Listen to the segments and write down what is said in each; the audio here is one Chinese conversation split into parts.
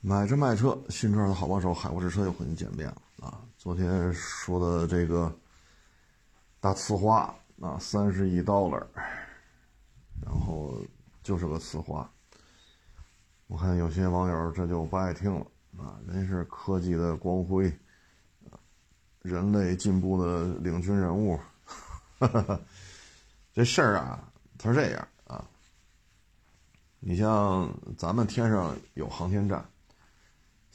买车卖车，新车的好帮手，海沃之车又和您见面了啊！昨天说的这个大呲花啊，三十亿 dollar，然后就是个呲花。我看有些网友这就不爱听了啊，人是科技的光辉，人类进步的领军人物。这事儿啊，它是这样啊，你像咱们天上有航天站。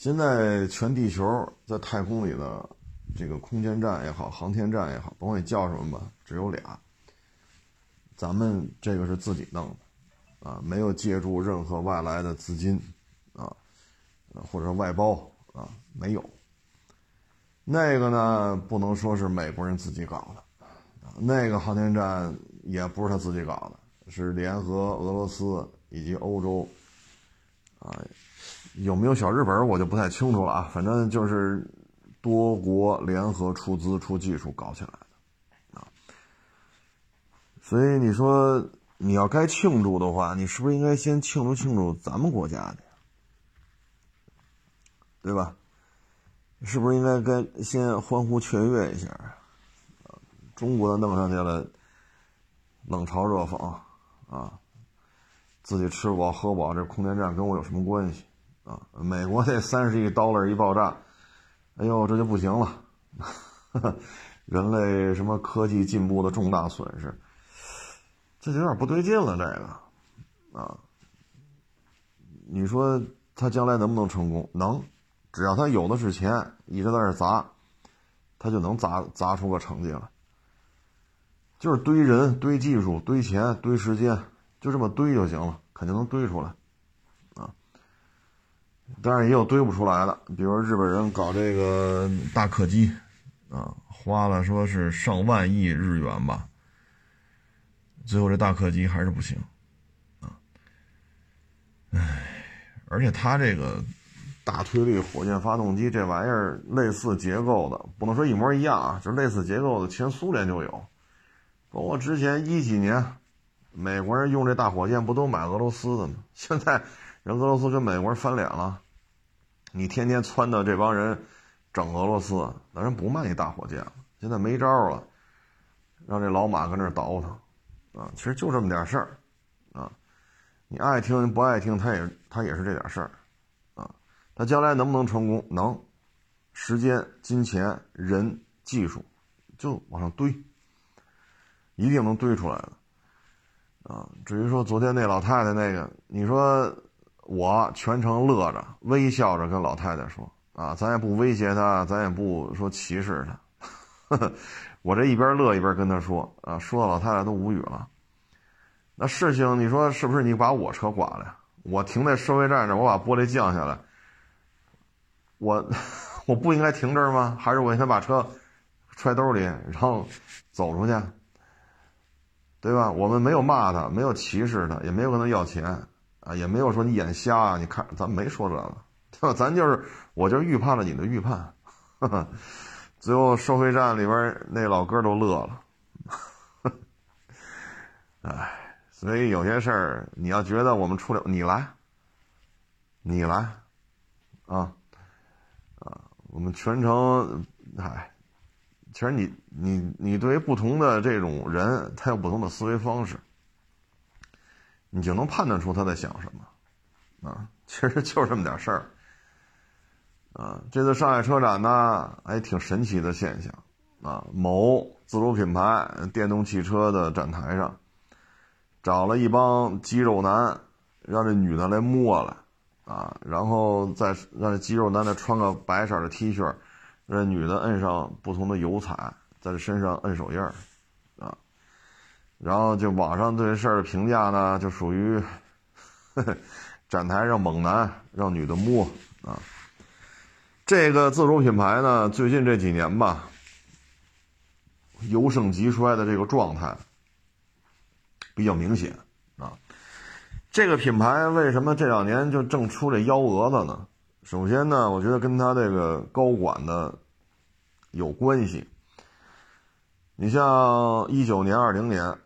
现在全地球在太空里的这个空间站也好，航天站也好，甭管你叫什么吧，只有俩。咱们这个是自己弄的，啊，没有借助任何外来的资金，啊，或者外包啊，没有。那个呢，不能说是美国人自己搞的，那个航天站也不是他自己搞的，是联合俄罗斯以及欧洲，啊。有没有小日本我就不太清楚了啊，反正就是多国联合出资出技术搞起来的啊。所以你说你要该庆祝的话，你是不是应该先庆祝庆祝咱们国家的，对吧？是不是应该该先欢呼雀跃一下啊？中国的弄上去了，冷嘲热讽啊，自己吃饱喝饱，这空间站跟我有什么关系？啊，美国这三十亿 dollar 一爆炸，哎呦，这就不行了，人类什么科技进步的重大损失，这就有点不对劲了。这个，啊，你说他将来能不能成功？能，只要他有的是钱，一直在那砸，他就能砸砸出个成绩来。就是堆人、堆技术、堆钱、堆时间，就这么堆就行了，肯定能堆出来。当然也有堆不出来的，比如日本人搞这个大客机，啊，花了说是上万亿日元吧，最后这大客机还是不行，啊，唉，而且它这个大推力火箭发动机这玩意儿类似结构的，不能说一模一样啊，就类似结构的，前苏联就有，包括之前一几年，美国人用这大火箭不都买俄罗斯的吗？现在人俄罗斯跟美国人翻脸了。你天天撺掇这帮人整俄罗斯，那人不卖你大火箭了。现在没招了，让这老马跟那倒腾，啊，其实就这么点事儿，啊，你爱听不爱听，他也他也是这点事儿，啊，他将来能不能成功？能，时间、金钱、人、技术，就往上堆，一定能堆出来的，啊，至于说昨天那老太太那个，你说。我全程乐着，微笑着跟老太太说：“啊，咱也不威胁她，咱也不说歧视她。”我这一边乐一边跟她说：“啊，说的老太太都无语了。那事情你说是不是？你把我车刮了？我停在收费站这，我把玻璃降下来，我 我不应该停这儿吗？还是我应该把车揣兜里，然后走出去？对吧？我们没有骂他，没有歧视他，也没有跟他要钱。”啊，也没有说你眼瞎啊！你看，咱没说这个，对吧？咱就是，我就预判了你的预判。最后收费站里边那老哥都乐了。哎，所以有些事儿你要觉得我们出了，你来，你来，啊啊，我们全程，哎，其实你你你对于不同的这种人，他有不同的思维方式。你就能判断出他在想什么，啊，其实就这么点事儿，啊，这次上海车展呢，还挺神奇的现象，啊，某自主品牌电动汽车的展台上，找了一帮肌肉男，让这女的来摸来，啊，然后再让这肌肉男再穿个白色的 T 恤，让女的摁上不同的油彩，在这身上摁手印儿。然后就网上对这事儿的评价呢，就属于展台上猛男让女的摸啊。这个自主品牌呢，最近这几年吧，由盛及衰的这个状态比较明显啊。这个品牌为什么这两年就正出这幺蛾子呢？首先呢，我觉得跟他这个高管的有关系。你像一九年、二零年，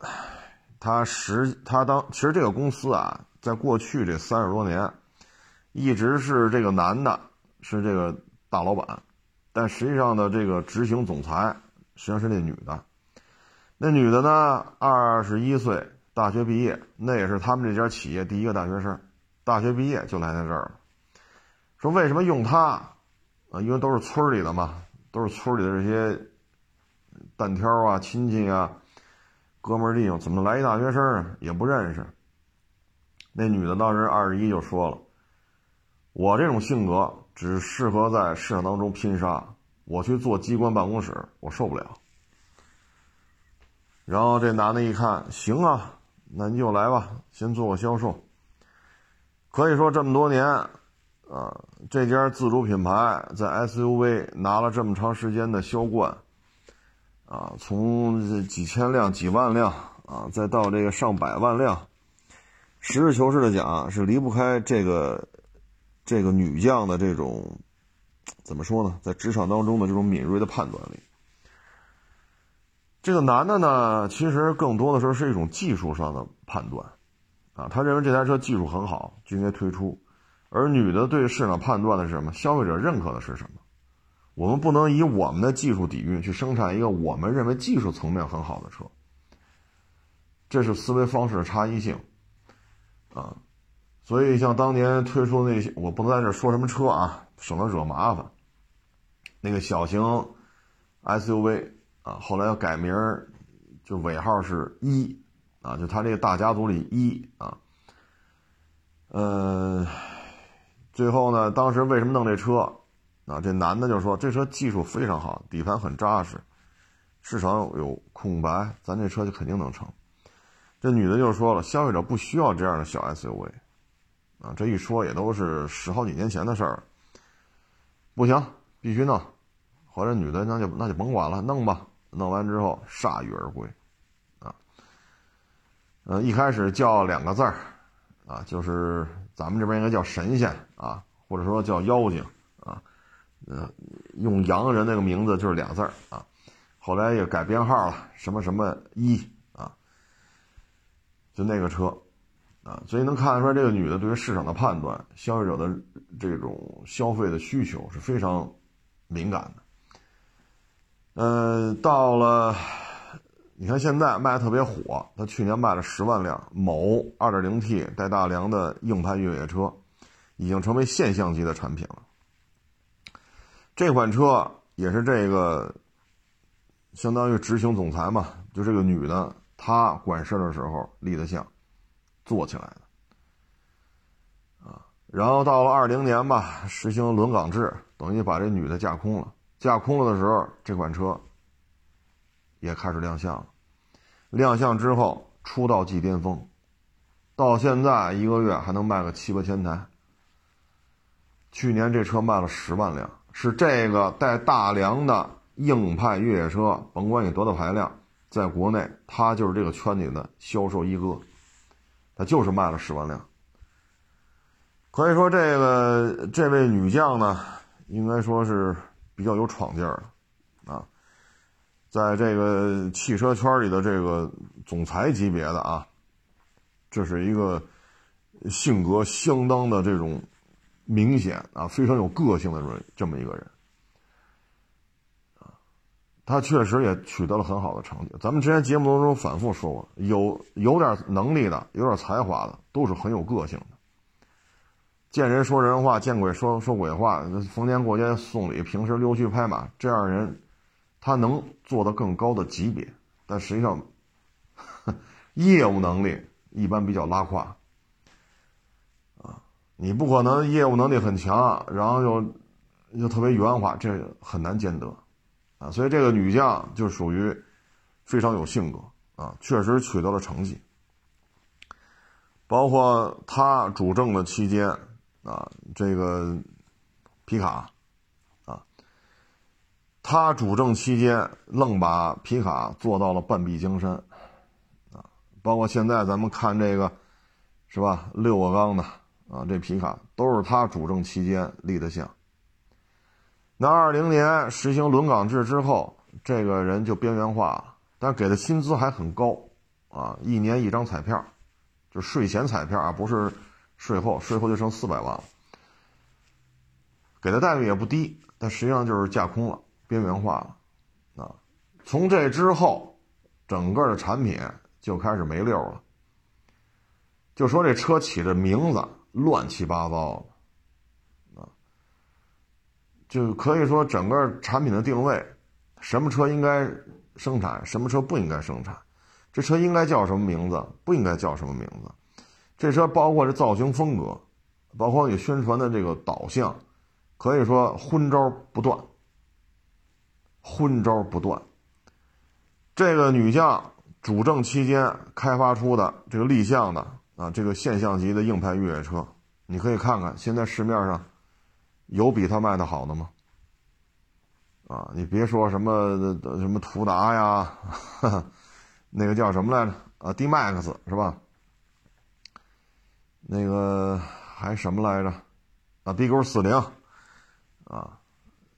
他实他当其实这个公司啊，在过去这三十多年，一直是这个男的，是这个大老板，但实际上的这个执行总裁实际上是那女的。那女的呢，二十一岁，大学毕业，那也是他们这家企业第一个大学生，大学毕业就来在这儿了。说为什么用她啊？因为都是村里的嘛，都是村里的这些单挑啊、亲戚啊、哥们儿弟兄，怎么来一大学生啊？也不认识。那女的当时二十一就说了：“我这种性格只适合在市场当中拼杀，我去做机关办公室，我受不了。”然后这男的一看，行啊，那你就来吧，先做个销售。可以说这么多年，啊，这家自主品牌在 SUV 拿了这么长时间的销冠，啊，从几千辆、几万辆啊，再到这个上百万辆。实事求是的讲，是离不开这个这个女将的这种怎么说呢？在职场当中的这种敏锐的判断力。这个男的呢，其实更多的时候是一种技术上的判断，啊，他认为这台车技术很好，就应该推出。而女的对市场判断的是什么？消费者认可的是什么？我们不能以我们的技术底蕴去生产一个我们认为技术层面很好的车，这是思维方式的差异性。啊，所以像当年推出那些，我不能在这说什么车啊，省得惹麻烦。那个小型 SUV 啊，后来要改名儿就尾号是一啊，就他这个大家族里一啊。呃，最后呢，当时为什么弄这车啊？这男的就说这车技术非常好，底盘很扎实，市场有空白，咱这车就肯定能成。这女的就说了，消费者不需要这样的小 SUV，啊，这一说也都是十好几年前的事儿。不行，必须弄。后来女的那就那就甭管了，弄吧。弄完之后铩羽而归，啊，呃，一开始叫两个字儿，啊，就是咱们这边应该叫神仙啊，或者说叫妖精，呃，用洋人那个名字就是俩字儿啊。后来也改编号了，什么什么一啊。就那个车，啊，所以能看得出来，这个女的对于市场的判断、消费者的这种消费的需求是非常敏感的。嗯，到了，你看现在卖的特别火，她去年卖了十万辆，某 2.0T 带大梁的硬派越野车，已经成为现象级的产品了。这款车也是这个，相当于执行总裁嘛，就这个女的。她管事的时候立的像，做起来的，啊，然后到了二零年吧，实行轮岗制，等于把这女的架空了。架空了的时候，这款车也开始亮相了。亮相之后，出道即巅峰，到现在一个月还能卖个七八千台。去年这车卖了十万辆，是这个带大梁的硬派越野车，甭管你多大排量。在国内，它就是这个圈里的销售一哥，他就是卖了十万辆。可以说，这个这位女将呢，应该说是比较有闯劲儿的啊，在这个汽车圈里的这个总裁级别的啊，这是一个性格相当的这种明显啊，非常有个性的这么这么一个人。他确实也取得了很好的成绩。咱们之前节目当中反复说过，有有点能力的、有点才华的，都是很有个性的。见人说人话，见鬼说说鬼话。逢年过节送礼，平时溜须拍马，这样人，他能做到更高的级别。但实际上，业务能力一般比较拉胯。你不可能业务能力很强，然后又又特别圆滑，这很难兼得。啊，所以这个女将就属于非常有性格啊，确实取得了成绩。包括她主政的期间啊，这个皮卡啊，她主政期间愣把皮卡做到了半壁江山啊。包括现在咱们看这个是吧，六个缸的啊，这皮卡都是他主政期间立的像。那二零年实行轮岗制之后，这个人就边缘化了，但给的薪资还很高，啊，一年一张彩票，就税前彩票啊，不是税后，税后就剩四百万了，给的待遇也不低，但实际上就是架空了，边缘化了，啊，从这之后，整个的产品就开始没溜了。就说这车起的名字乱七八糟的，啊，就可以说整个产品的定位，什么车应该生产，什么车不应该生产，这车应该叫什么名字，不应该叫什么名字，这车包括这造型风格，包括你宣传的这个导向，可以说昏招不断，昏招不断。这个女将主政期间开发出的这个立项的。啊，这个现象级的硬派越野车，你可以看看，现在市面上有比它卖的好的吗？啊，你别说什么什么途达呀，那个叫什么来着？啊，D Max 是吧？那个还什么来着？啊，B 勾四零，啊，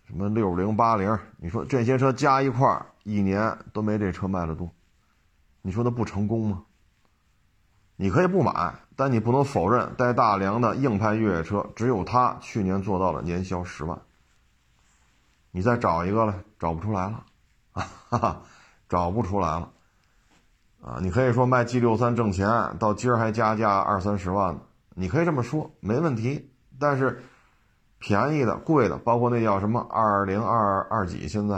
什么六零八零？你说这些车加一块一年都没这车卖的多，你说它不成功吗？你可以不买，但你不能否认，带大梁的硬派越野车，只有它去年做到了年销十万。你再找一个了，找不出来了，啊，找不出来了，啊，你可以说卖 G 六三挣钱，到今儿还加价二三十万呢，你可以这么说，没问题。但是便宜的、贵的，包括那叫什么二零二二几，现在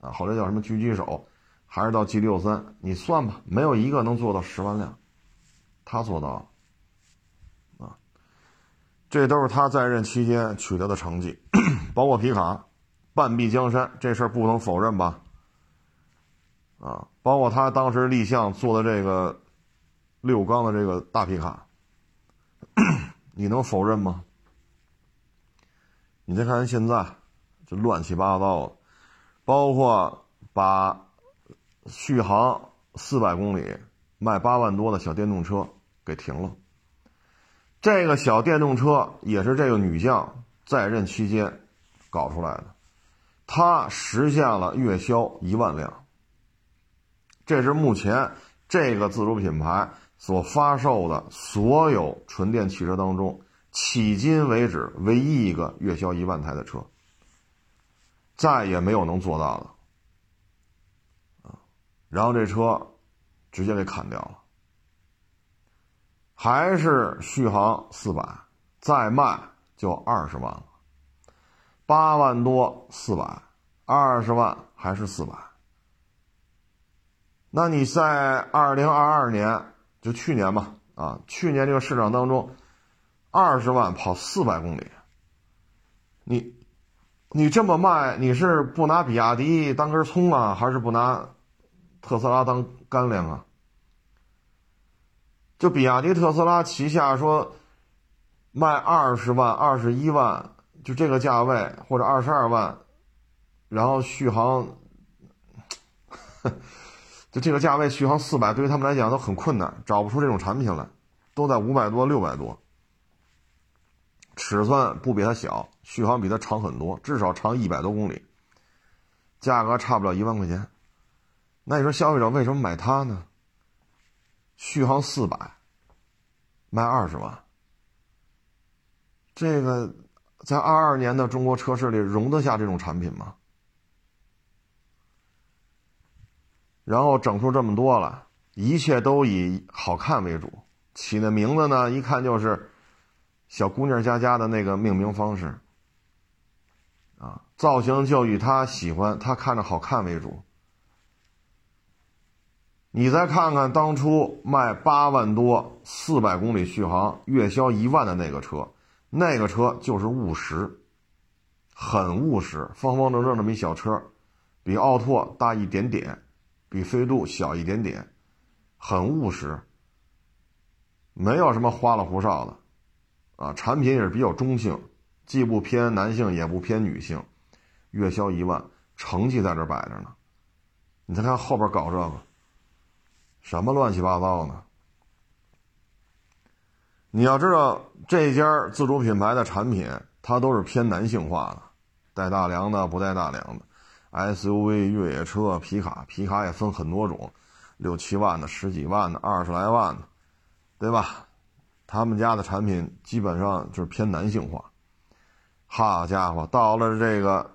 啊，后来叫什么狙击手，还是到 G 六三，你算吧，没有一个能做到十万辆。他做到了，啊，这都是他在任期间取得的成绩，包括皮卡，半壁江山这事儿不能否认吧？啊，包括他当时立项做的这个六缸的这个大皮卡，你能否认吗？你再看看现在，这乱七八糟的，包括把续航四百公里。卖八万多的小电动车给停了。这个小电动车也是这个女将在任期间搞出来的，她实现了月销一万辆。这是目前这个自主品牌所发售的所有纯电汽车当中，迄今为止唯一一个月销一万台的车，再也没有能做到的。然后这车。直接给砍掉了，还是续航四百，再卖就二十万了，八万多四百，二十万还是四百。那你在二零二二年，就去年吧，啊，去年这个市场当中，二十万跑四百公里，你，你这么卖，你是不拿比亚迪当根葱啊，还是不拿特斯拉当？干粮啊！就比亚迪、特斯拉旗下说卖二十万、二十一万，就这个价位或者二十二万，然后续航，就这个价位续航四百，对于他们来讲都很困难，找不出这种产品来，都在五百多、六百多，尺寸不比它小，续航比它长很多，至少长一百多公里，价格差不了一万块钱。那你说消费者为什么买它呢？续航四百，卖二十万，这个在二二年的中国车市里容得下这种产品吗？然后整出这么多了，一切都以好看为主，起的名字呢，一看就是小姑娘家家的那个命名方式，啊，造型就以她喜欢、她看着好看为主。你再看看当初卖八万多、四百公里续航、月销一万的那个车，那个车就是务实，很务实，方方正正这么一小车，比奥拓大一点点，比飞度小一点点，很务实，没有什么花里胡哨的，啊，产品也是比较中性，既不偏男性也不偏女性，月销一万，成绩在这摆着呢，你再看后边搞这个。什么乱七八糟呢？你要知道，这家自主品牌的产品，它都是偏男性化的，带大梁的，不带大梁的，SUV、越野车、皮卡，皮卡也分很多种，六七万的、十几万的、二十来万的，对吧？他们家的产品基本上就是偏男性化，好家伙，到了这个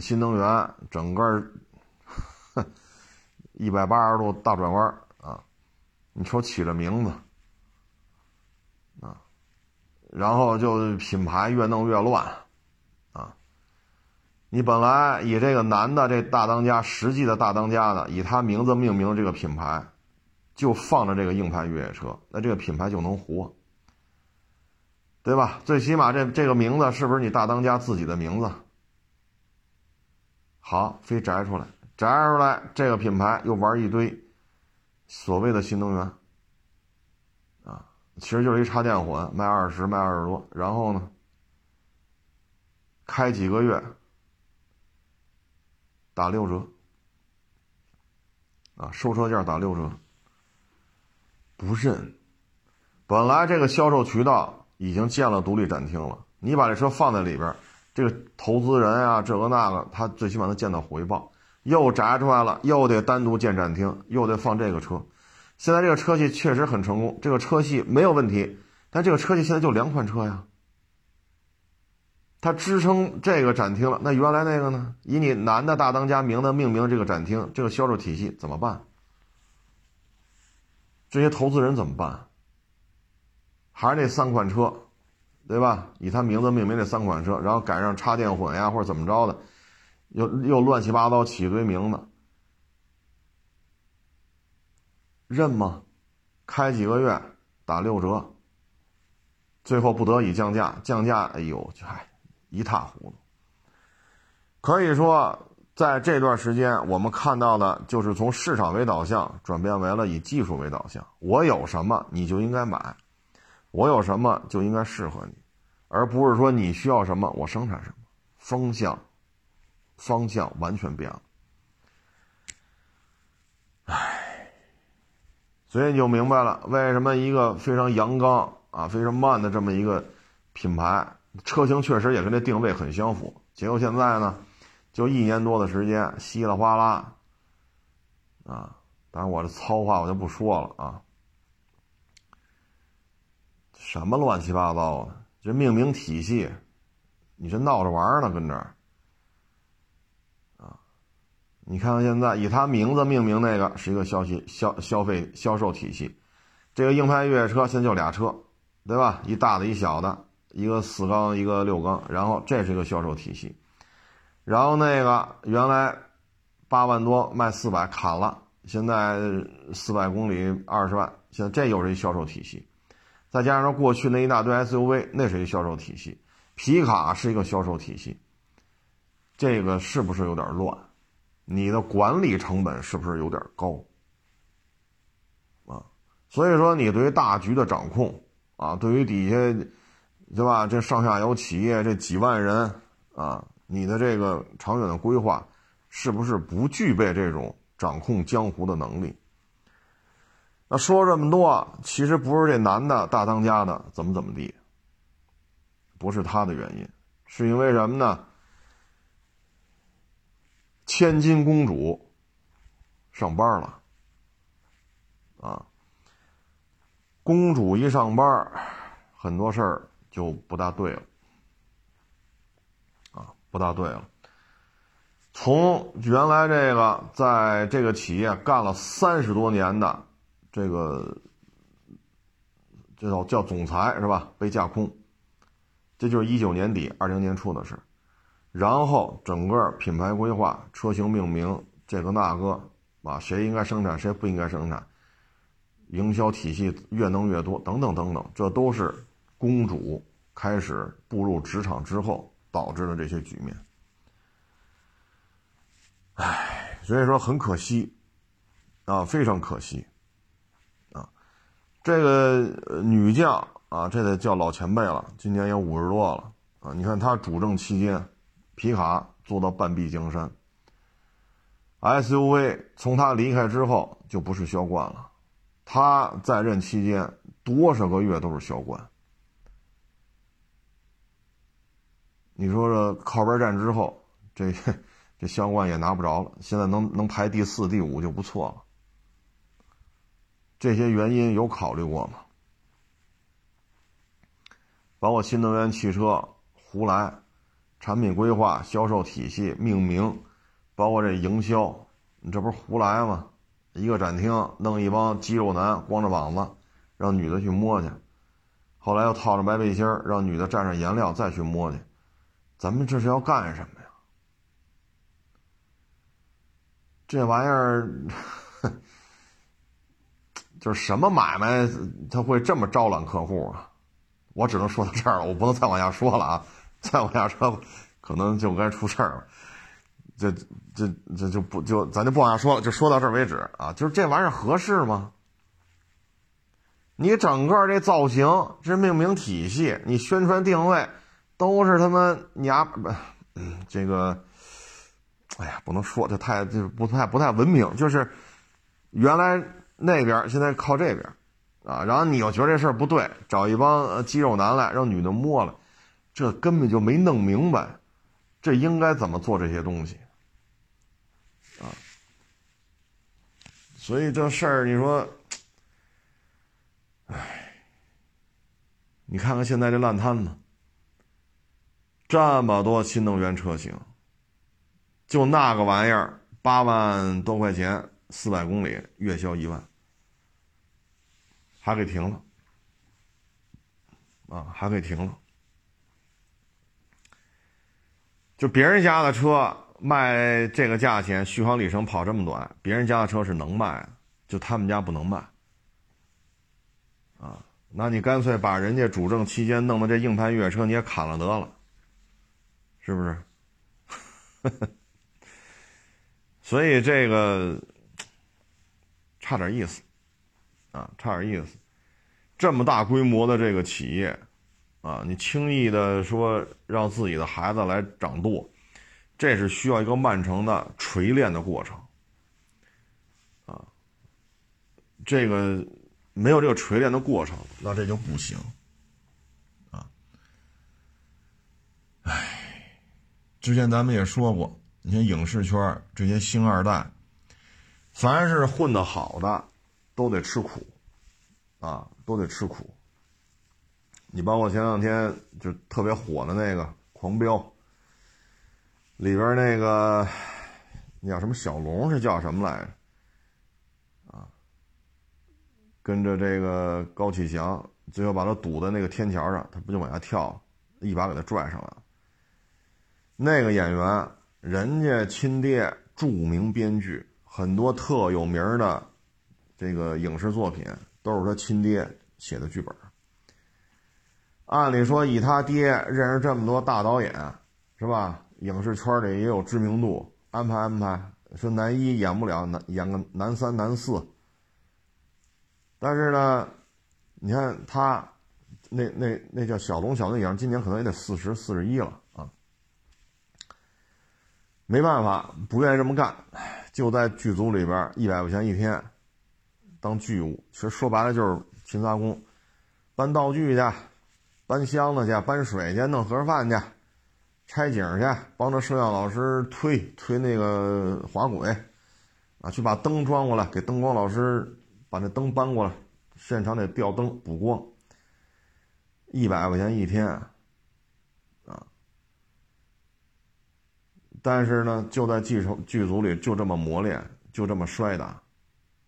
新能源，整个 一百八十度大转弯！你瞅起了名字啊，然后就品牌越弄越乱啊！你本来以这个男的这大当家，实际的大当家的，以他名字命名这个品牌，就放着这个硬派越野车，那这个品牌就能活。对吧？最起码这这个名字是不是你大当家自己的名字？好，非摘出来，摘出来，这个品牌又玩一堆所谓的新能源啊，其实就是一插电混，卖二十，卖二十多，然后呢，开几个月打六折啊，收车价打六折，不认。本来这个销售渠道。已经建了独立展厅了，你把这车放在里边，这个投资人啊，这个那个，他最起码能见到回报。又炸出来了，又得单独建展厅，又得放这个车。现在这个车系确实很成功，这个车系没有问题，但这个车系现在就两款车呀。它支撑这个展厅了，那原来那个呢？以你男的大当家名字命名这个展厅，这个销售体系怎么办？这些投资人怎么办？还是那三款车，对吧？以他名字命名这三款车，然后改上插电混呀，或者怎么着的，又又乱七八糟起一堆名字，认吗？开几个月打六折，最后不得已降价，降价，哎呦，嗨，一塌糊涂。可以说，在这段时间，我们看到的就是从市场为导向转变为了以技术为导向，我有什么你就应该买。我有什么就应该适合你，而不是说你需要什么我生产什么，风向方向完全变了。唉，所以你就明白了为什么一个非常阳刚啊、非常慢的这么一个品牌，车型确实也跟这定位很相符。结果现在呢，就一年多的时间，稀里哗啦啊！当然我这糙话我就不说了啊。什么乱七八糟的？这命名体系，你这闹着玩呢？跟这儿？你看看现在以他名字命名那个是一个消息消消费销售体系，这个硬派越野车现在就俩车，对吧？一大的一小的，一个四缸一个六缸，然后这是一个销售体系，然后那个原来八万多卖四百砍了，现在四百公里二十万，现在这又是一销售体系。再加上过去那一大堆 SUV，那是一销售体系，皮卡是一个销售体系，这个是不是有点乱？你的管理成本是不是有点高？啊，所以说你对于大局的掌控啊，对于底下，对吧？这上下游企业这几万人啊，你的这个长远的规划，是不是不具备这种掌控江湖的能力？那说这么多，其实不是这男的大当家的怎么怎么地，不是他的原因，是因为什么呢？千金公主上班了，啊，公主一上班，很多事儿就不大对了，啊，不大对了。从原来这个在这个企业干了三十多年的。这个这叫叫总裁是吧？被架空，这就是一九年底二零年初的事。然后整个品牌规划、车型命名，这个那个啊，谁应该生产，谁不应该生产，营销体系越弄越多，等等等等，这都是公主开始步入职场之后导致的这些局面。唉，所以说很可惜啊，非常可惜啊。这个女将啊，这得叫老前辈了，今年也五十多了啊。你看她主政期间，皮卡做到半壁江山，SUV 从他离开之后就不是销冠了。他在任期间多少个月都是销冠。你说这靠边站之后，这这销冠也拿不着了。现在能能排第四、第五就不错了。这些原因有考虑过吗？包括新能源汽车胡来，产品规划、销售体系、命名，包括这营销，你这不是胡来吗？一个展厅弄一帮肌肉男，光着膀子，让女的去摸去，后来又套上白背心让女的蘸上颜料再去摸去，咱们这是要干什么呀？这玩意儿，就是什么买卖他会这么招揽客户啊？我只能说到这儿了，我不能再往下说了啊！再往下说，可能就该出事儿了。这、这、这就不就咱就不往下说了，就说到这儿为止啊！就是这玩意儿合适吗？你整个这造型、这命名体系、你宣传定位，都是他妈娘不，这个，哎呀，不能说这太就是不太不太文明。就是原来那边，现在靠这边。啊，然后你又觉得这事儿不对，找一帮肌肉男来让女的摸了，这根本就没弄明白，这应该怎么做这些东西，啊，所以这事儿你说，唉，你看看现在这烂摊子，这么多新能源车型，就那个玩意儿八万多块钱，四百公里，月销一万。还给停了，啊，还给停了。就别人家的车卖这个价钱，续航里程跑这么短，别人家的车是能卖，就他们家不能卖。啊，那你干脆把人家主政期间弄的这硬派越野车你也砍了得了，是不是？所以这个差点意思。啊，差点意思，这么大规模的这个企业，啊，你轻易的说让自己的孩子来掌舵，这是需要一个漫长的锤炼的过程，啊，这个没有这个锤炼的过程，那这就不行，啊，唉，之前咱们也说过，你像影视圈这些星二代，凡是混得好的。都得吃苦，啊，都得吃苦。你包括前两天就特别火的那个《狂飙》，里边那个那叫什么小龙是叫什么来着？啊，跟着这个高启强，最后把他堵在那个天桥上，他不就往下跳，一把给他拽上了。那个演员，人家亲爹著名编剧，很多特有名的。这个影视作品都是他亲爹写的剧本。按理说，以他爹认识这么多大导演，是吧？影视圈里也有知名度，安排安排。说男一演不了，男演个男三、男四。但是呢，你看他，那那那叫小龙小龙影，今年可能也得四十四十一了啊。没办法，不愿意这么干，就在剧组里边一百块钱一天。当剧务，其实说白了就是勤杂工，搬道具去，搬箱子去，搬水去，弄盒饭去，拆景去，帮着摄像老师推推那个滑轨，啊，去把灯装过来，给灯光老师把那灯搬过来，现场得吊灯补光，一百块钱一天，啊，但是呢，就在剧组剧组里就这么磨练，就这么摔打。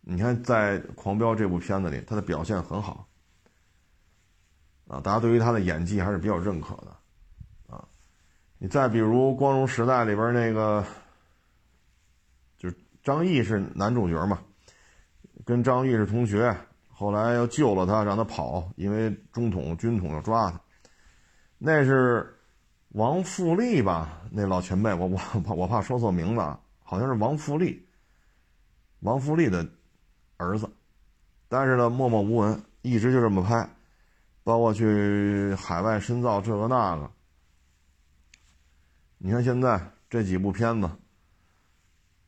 你看，在《狂飙》这部片子里，他的表现很好，啊，大家对于他的演技还是比较认可的，啊，你再比如《光荣时代》里边那个，就是张译是男主角嘛，跟张译是同学，后来又救了他，让他跑，因为中统军统要抓他，那是王富利吧？那老前辈，我我怕我怕说错名字，好像是王富利，王富利的。儿子，但是呢，默默无闻，一直就这么拍，包括去海外深造这个那个。你看现在这几部片子，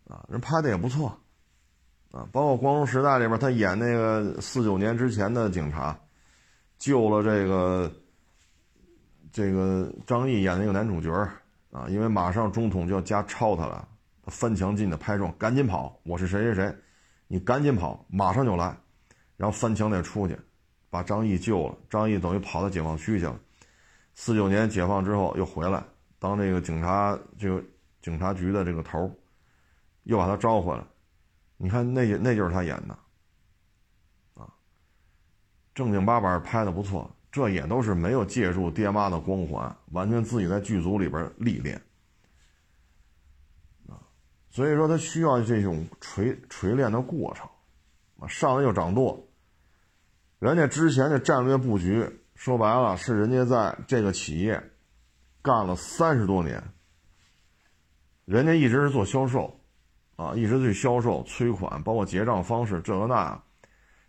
啊，人拍的也不错，啊，包括《光荣时代》里边他演那个四九年之前的警察，救了这个这个张译演那个男主角啊，因为马上中统就要加抄他了，他翻墙进的拍中，赶紧跑，我是谁谁谁。你赶紧跑，马上就来，然后翻墙得出去，把张毅救了。张毅等于跑到解放区去了。四九年解放之后又回来，当这个警察这个警察局的这个头又把他招回来，你看那那就是他演的，啊，正经八百拍的不错，这也都是没有借助爹妈的光环，完全自己在剧组里边历练，啊，所以说他需要这种锤锤炼的过程，啊，上来就掌舵，人家之前的战略布局说白了是人家在这个企业。干了三十多年，人家一直是做销售，啊，一直去销售、催款，包括结账方式这个那，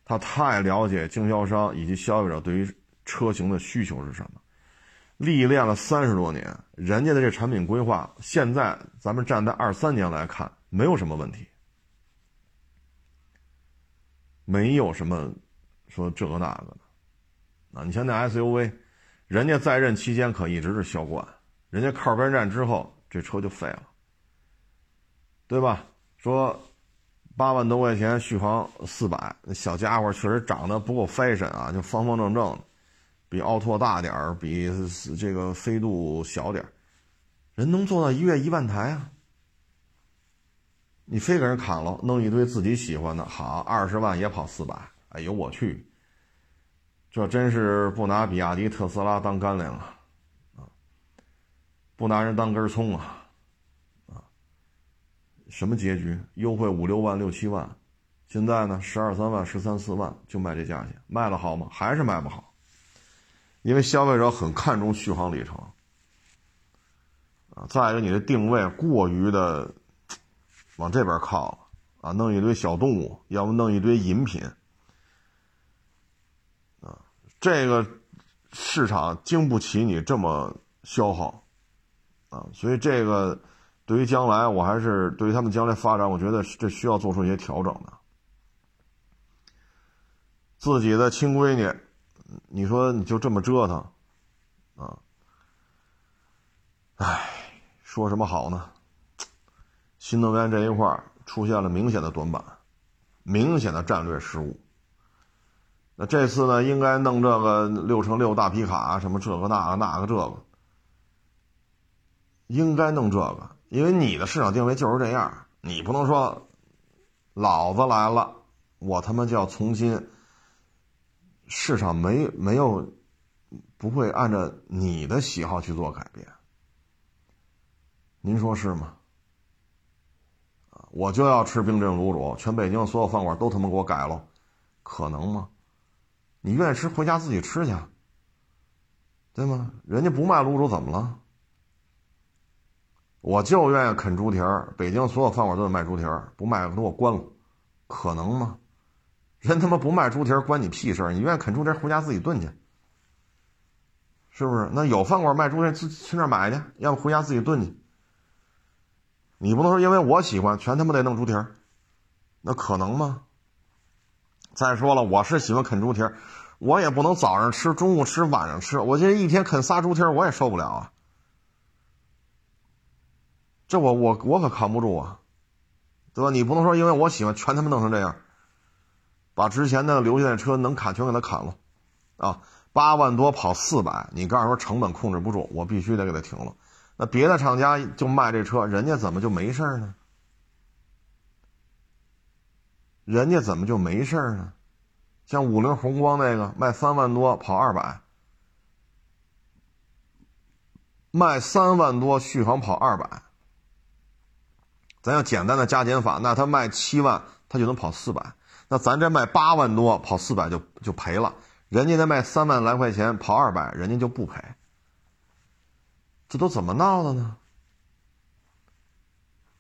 他太了解经销商以及消费者对于车型的需求是什么，历练了三十多年，人家的这产品规划，现在咱们站在二三年来看，没有什么问题，没有什么说这个那个的，啊，你像那 SUV。人家在任期间可一直是销冠，人家靠边站之后，这车就废了，对吧？说八万多块钱续航四百，那小家伙确实长得不够 fashion 啊，就方方正正，比奥拓大点儿，比这个飞度小点儿，人能做到一月一万台啊？你非给人砍了，弄一堆自己喜欢的，好，二十万也跑四百，哎呦我去！这真是不拿比亚迪、特斯拉当干粮啊，啊，不拿人当根葱啊，啊，什么结局？优惠五六万、六七万，现在呢，十二三万、十三四万就卖这价钱，卖的好吗？还是卖不好，因为消费者很看重续航里程，啊，再一个你的定位过于的往这边靠了，啊，弄一堆小动物，要么弄一堆饮品。这个市场经不起你这么消耗，啊，所以这个对于将来，我还是对于他们将来发展，我觉得这需要做出一些调整的。自己的亲闺女，你说你就这么折腾，啊，唉，说什么好呢？新能源这一块出现了明显的短板，明显的战略失误。这次呢，应该弄这个六乘六大皮卡，什么这个那个那个这个，应该弄这个，因为你的市场定位就是这样，你不能说，老子来了，我他妈就要重新，市场没没有，不会按照你的喜好去做改变，您说是吗？我就要吃冰镇卤煮，全北京所有饭馆都他妈给我改了，可能吗？你愿意吃，回家自己吃去，对吗？人家不卖卤煮怎么了？我就愿意啃猪蹄儿，北京所有饭馆都得卖猪蹄儿，不卖给我关了，可能吗？人他妈不卖猪蹄儿，关你屁事儿！你愿意啃猪蹄儿，回家自己炖去，是不是？那有饭馆卖猪蹄儿，自去那儿买去，要不回家自己炖去。你不能说因为我喜欢，全他妈得弄猪蹄儿，那可能吗？再说了，我是喜欢啃猪蹄儿，我也不能早上吃、中午吃、晚上吃。我这一天啃仨猪蹄儿，我也受不了啊！这我我我可扛不住啊，对吧？你不能说因为我喜欢，全他妈弄成这样，把之前的留下的车能砍全给他砍了，啊，八万多跑四百，你告诉说成本控制不住，我必须得给他停了。那别的厂家就卖这车，人家怎么就没事呢？人家怎么就没事呢？像五菱宏光那个卖三万多跑二百，卖三万多续航跑二百，咱要简单的加减法，那他卖七万他就能跑四百，那咱这卖八万多跑四百就就赔了，人家那卖三万来块钱跑二百，人家就不赔，这都怎么闹的呢？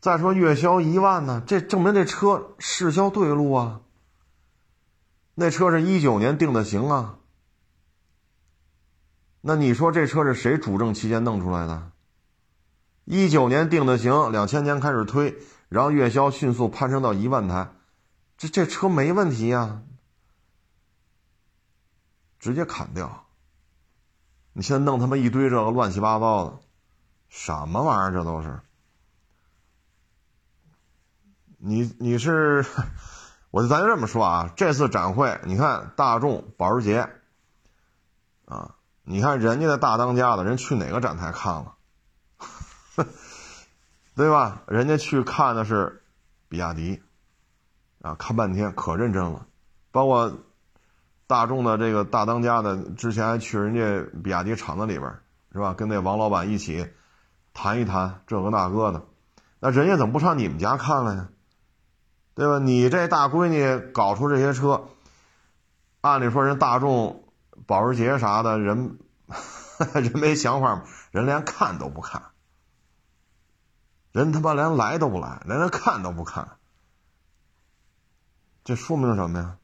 再说月销一万呢，这证明这车市销对路啊。那车是一九年定的型啊。那你说这车是谁主政期间弄出来的？一九年定的型，两千年开始推，然后月销迅速攀升到一万台，这这车没问题呀，直接砍掉。你现在弄他妈一堆这个乱七八糟的，什么玩意儿？这都是。你你是，我就咱就这么说啊，这次展会，你看大众、保时捷，啊，你看人家的大当家的人去哪个展台看了？对吧？人家去看的是比亚迪，啊，看半天可认真了，包括大众的这个大当家的，之前还去人家比亚迪厂子里边，是吧？跟那王老板一起谈一谈这个那个的，那人家怎么不上你们家看了呀？对吧？你这大闺女搞出这些车，按理说人大众保时捷啥的人，人没想法吗？人连看都不看，人他妈连来都不来，连看都不看，这说明什么呀？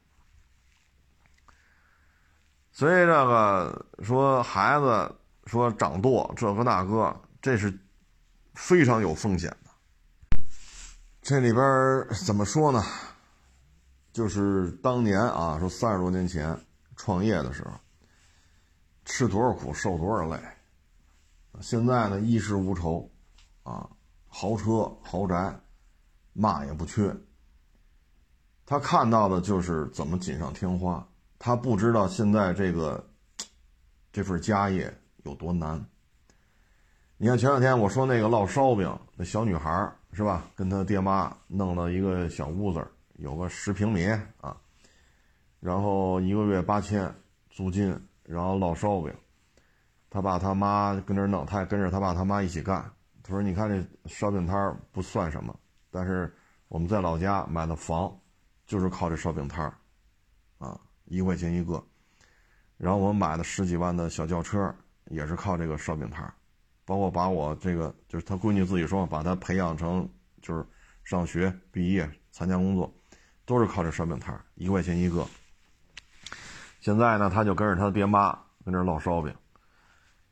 所以这个说孩子说长舵这个那个，这是非常有风险。这里边怎么说呢？就是当年啊，说三十多年前创业的时候，吃多少苦，受多少累。现在呢，衣食无愁，啊，豪车豪宅，嘛也不缺。他看到的就是怎么锦上添花，他不知道现在这个这份家业有多难。你看前两天我说那个烙烧饼，那小女孩。是吧？跟他爹妈弄了一个小屋子，有个十平米啊，然后一个月八千租金，然后烙烧饼。他爸他妈跟这弄，他也跟着他爸他妈一起干。他说：“你看这烧饼摊不算什么，但是我们在老家买的房，就是靠这烧饼摊啊，一块钱一个。然后我们买的十几万的小轿车，也是靠这个烧饼摊包括把我这个，就是他闺女自己说，把他培养成就是上学、毕业、参加工作，都是靠这烧饼摊一块钱一个。现在呢，他就跟着他爹妈跟这烙烧饼。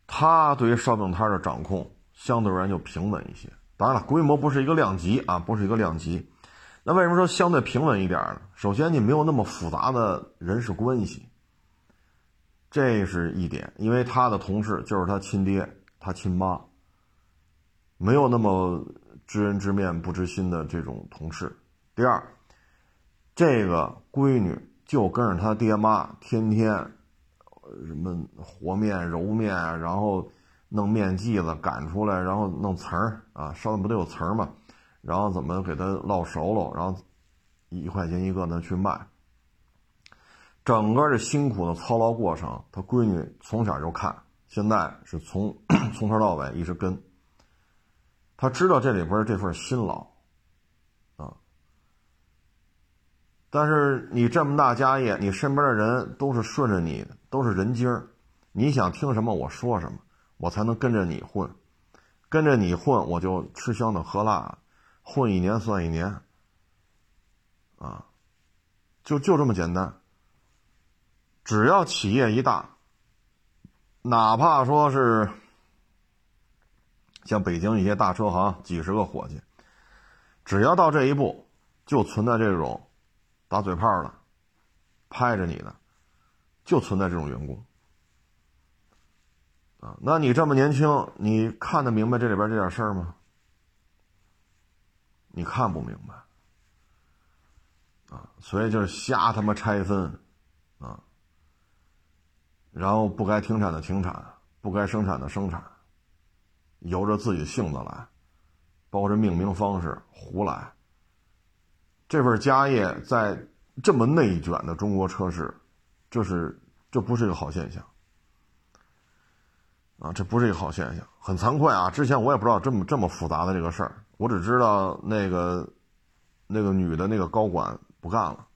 他对于烧饼摊的掌控相对而言就平稳一些。当然了，规模不是一个量级啊，不是一个量级。那为什么说相对平稳一点呢？首先，你没有那么复杂的人事关系，这是一点。因为他的同事就是他亲爹。他亲妈没有那么知人知面不知心的这种同事。第二，这个闺女就跟着他爹妈，天天什么和面、揉面，然后弄面剂子擀出来，然后弄层儿啊，烧的不都有层儿吗？然后怎么给它烙熟了，然后一块钱一个呢去卖。整个这辛苦的操劳过程，他闺女从小就看。现在是从 从头到尾一直跟，他知道这里边这份辛劳，啊，但是你这么大家业，你身边的人都是顺着你的，都是人精儿，你想听什么我说什么，我才能跟着你混，跟着你混我就吃香的喝辣，混一年算一年，啊，就就这么简单，只要企业一大。哪怕说是像北京一些大车行，几十个伙计，只要到这一步，就存在这种打嘴炮的、拍着你的，就存在这种员工啊。那你这么年轻，你看得明白这里边这点事儿吗？你看不明白啊，所以就是瞎他妈拆分。然后不该停产的停产，不该生产的生产，由着自己性子来，包括这命名方式胡来。这份家业在这么内卷的中国车市，这是这不是一个好现象啊！这不是一个好现象，很惭愧啊！之前我也不知道这么这么复杂的这个事儿，我只知道那个那个女的那个高管不干了。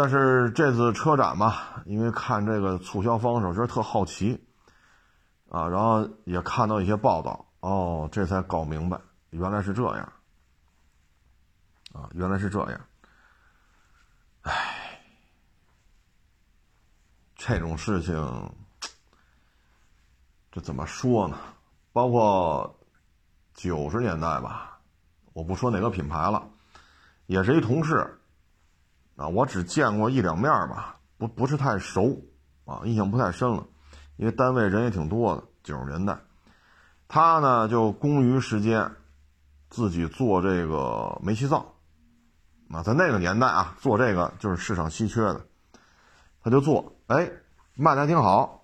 但是这次车展吧，因为看这个促销方式，我觉得特好奇，啊，然后也看到一些报道，哦，这才搞明白，原来是这样，啊，原来是这样，唉，这种事情，这怎么说呢？包括九十年代吧，我不说哪个品牌了，也是一同事。啊，我只见过一两面吧，不不是太熟，啊，印象不太深了，因为单位人也挺多的。九十年代，他呢就工余时间自己做这个煤气灶，啊，在那个年代啊，做这个就是市场稀缺的，他就做，哎，卖的还挺好，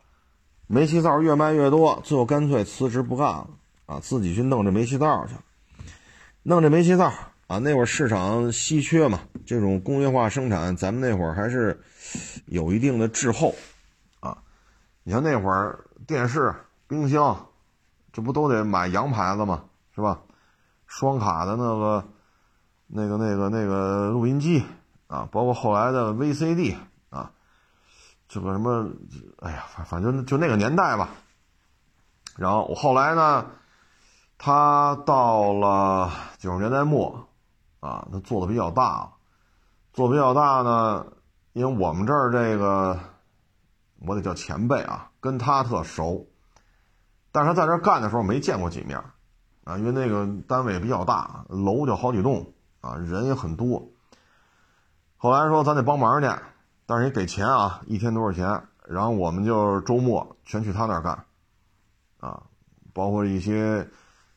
煤气灶越卖越多，最后干脆辞职不干了，啊，自己去弄这煤气灶去，弄这煤气灶啊。那会儿市场稀缺嘛，这种工业化生产，咱们那会儿还是有一定的滞后啊。你像那会儿电视、冰箱，这不都得买洋牌子吗？是吧？双卡的那个、那个、那个、那个录音机啊，包括后来的 VCD 啊，这个什么，哎呀，反反正就那个年代吧。然后我后来呢，他到了九十年代末，啊，他做的比较大，做比较大呢，因为我们这儿这个，我得叫前辈啊，跟他特熟，但是他在这干的时候没见过几面，啊，因为那个单位比较大，楼就好几栋，啊，人也很多。后来说咱得帮忙去，但是也给钱啊，一天多少钱？然后我们就周末全去他那儿干。啊，包括一些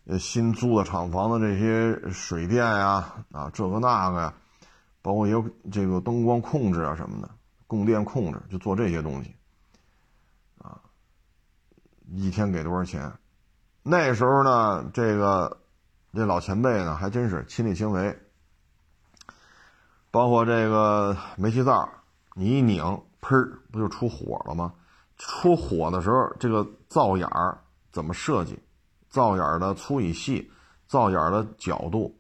呃新租的厂房的这些水电呀，啊这个那个呀，包括有这个灯光控制啊什么的，供电控制，就做这些东西。啊，一天给多少钱？那时候呢，这个这老前辈呢还真是亲力亲为。包括这个煤气灶，你一拧，喷，不就出火了吗？出火的时候，这个灶眼儿。怎么设计，灶眼的粗与细，灶眼的角度，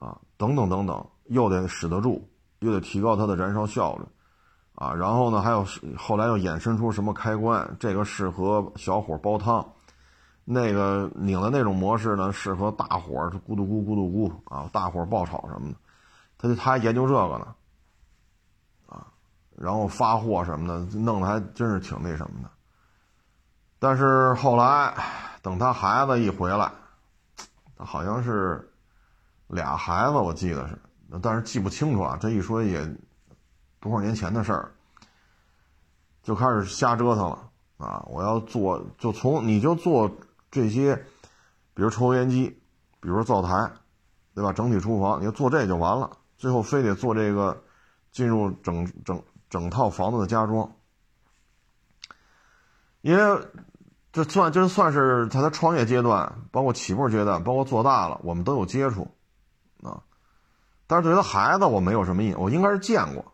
啊，等等等等，又得使得住，又得提高它的燃烧效率，啊，然后呢，还有后来又衍生出什么开关，这个适合小火煲汤，那个拧的那种模式呢，适合大火，咕嘟咕咕嘟咕啊，大火爆炒什么的，他就他还研究这个呢，啊，然后发货什么的，弄得还真是挺那什么的。但是后来，等他孩子一回来，他好像是俩孩子，我记得是，但是记不清楚啊。这一说也多少年前的事儿，就开始瞎折腾了啊！我要做，就从你就做这些，比如抽油烟机，比如灶台，对吧？整体厨房，你就做这就完了。最后非得做这个，进入整整整套房子的家装，因为。这算就算是他的创业阶段，包括起步阶段，包括做大了，我们都有接触，啊，但是对他孩子我没有什么印象，我应该是见过，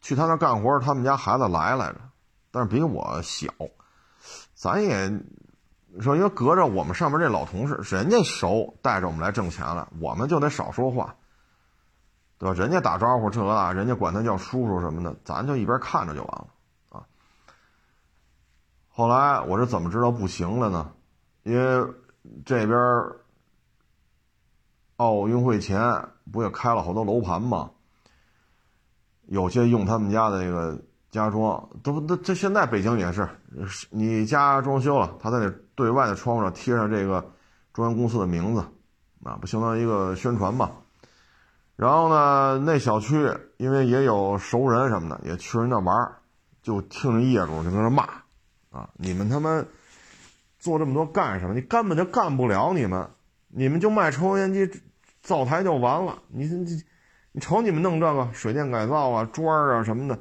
去他那干活，他们家孩子来来着，但是比我小，咱也说因为隔着我们上面这老同事，人家熟，带着我们来挣钱了，我们就得少说话，对吧？人家打招呼这那，人家管他叫叔叔什么的，咱就一边看着就完了。后来我是怎么知道不行了呢？因为这边奥运会前不也开了好多楼盘吗？有些用他们家的那个家装，都都这现在北京也是，你家装修了，他在那对外的窗户上贴上这个中央公司的名字，啊，不相当于一个宣传嘛。然后呢，那小区因为也有熟人什么的，也去人那玩就听着业主就跟那骂。啊！你们他妈做这么多干什么？你根本就干不了！你们，你们就卖抽油烟机、灶台就完了。你你你瞅你们弄这个水电改造啊、砖啊什么的，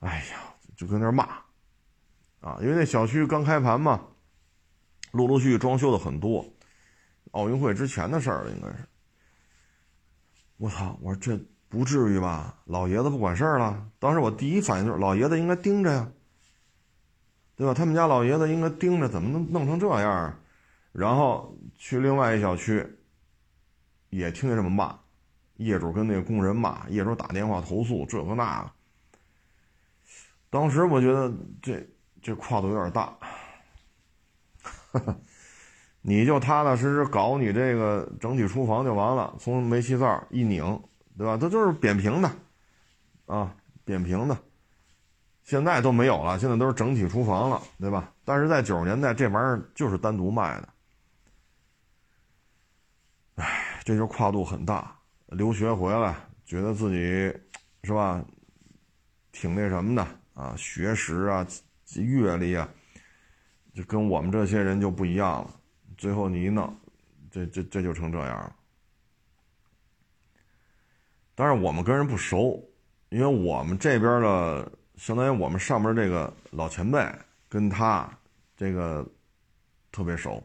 哎呀，就跟那骂啊！因为那小区刚开盘嘛，陆陆续续装修的很多，奥运会之前的事儿，应该是。我操！我说这不至于吧？老爷子不管事儿了？当时我第一反应就是老爷子应该盯着呀。对吧？他们家老爷子应该盯着，怎么能弄成这样？然后去另外一小区，也听见这么骂，业主跟那个工人骂，业主打电话投诉这个那个。当时我觉得这这跨度有点大，你就踏踏实实搞你这个整体厨房就完了，从煤气灶一拧，对吧？它就是扁平的，啊，扁平的。现在都没有了，现在都是整体厨房了，对吧？但是在九十年代，这玩意儿就是单独卖的。唉，这就跨度很大。留学回来，觉得自己是吧，挺那什么的啊，学识啊，阅历啊，就跟我们这些人就不一样了。最后你一弄，这这这就成这样了。但是我们跟人不熟，因为我们这边的。相当于我们上面这个老前辈跟他这个特别熟，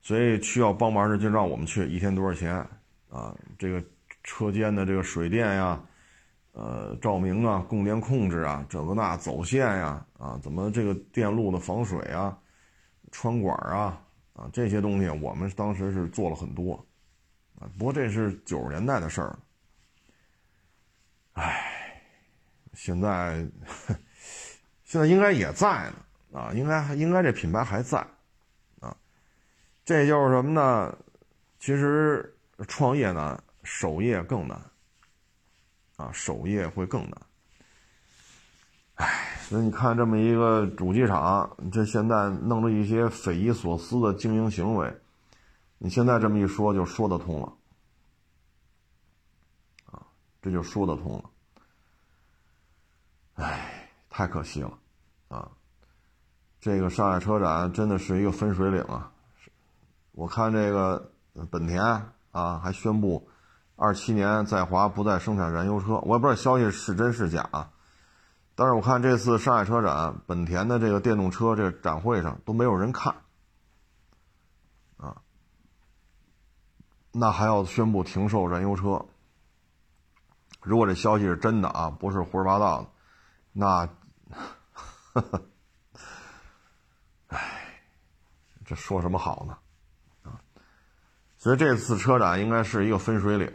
所以需要帮忙的就让我们去，一天多少钱啊？这个车间的这个水电呀，呃，照明啊，供电控制啊，这个那走线呀，啊，怎么这个电路的防水啊，穿管啊，啊，这些东西我们当时是做了很多，啊，不过这是九十年代的事儿，唉，现在现在应该也在呢，啊，应该应该这品牌还在啊。这就是什么呢？其实创业难，守业更难。啊，守业会更难。唉，所以你看这么一个主机厂，这现在弄了一些匪夷所思的经营行为，你现在这么一说，就说得通了。啊，这就说得通了。唉，太可惜了。啊，这个上海车展真的是一个分水岭啊。我看这个本田啊，还宣布二七年在华不再生产燃油车。我也不知道消息是真是假，但是我看这次上海车展，本田的这个电动车这个展会上都没有人看啊，那还要宣布停售燃油车。如果这消息是真的啊，不是胡说八道的，那，唉，这说什么好呢？啊所以这次车展应该是一个分水岭，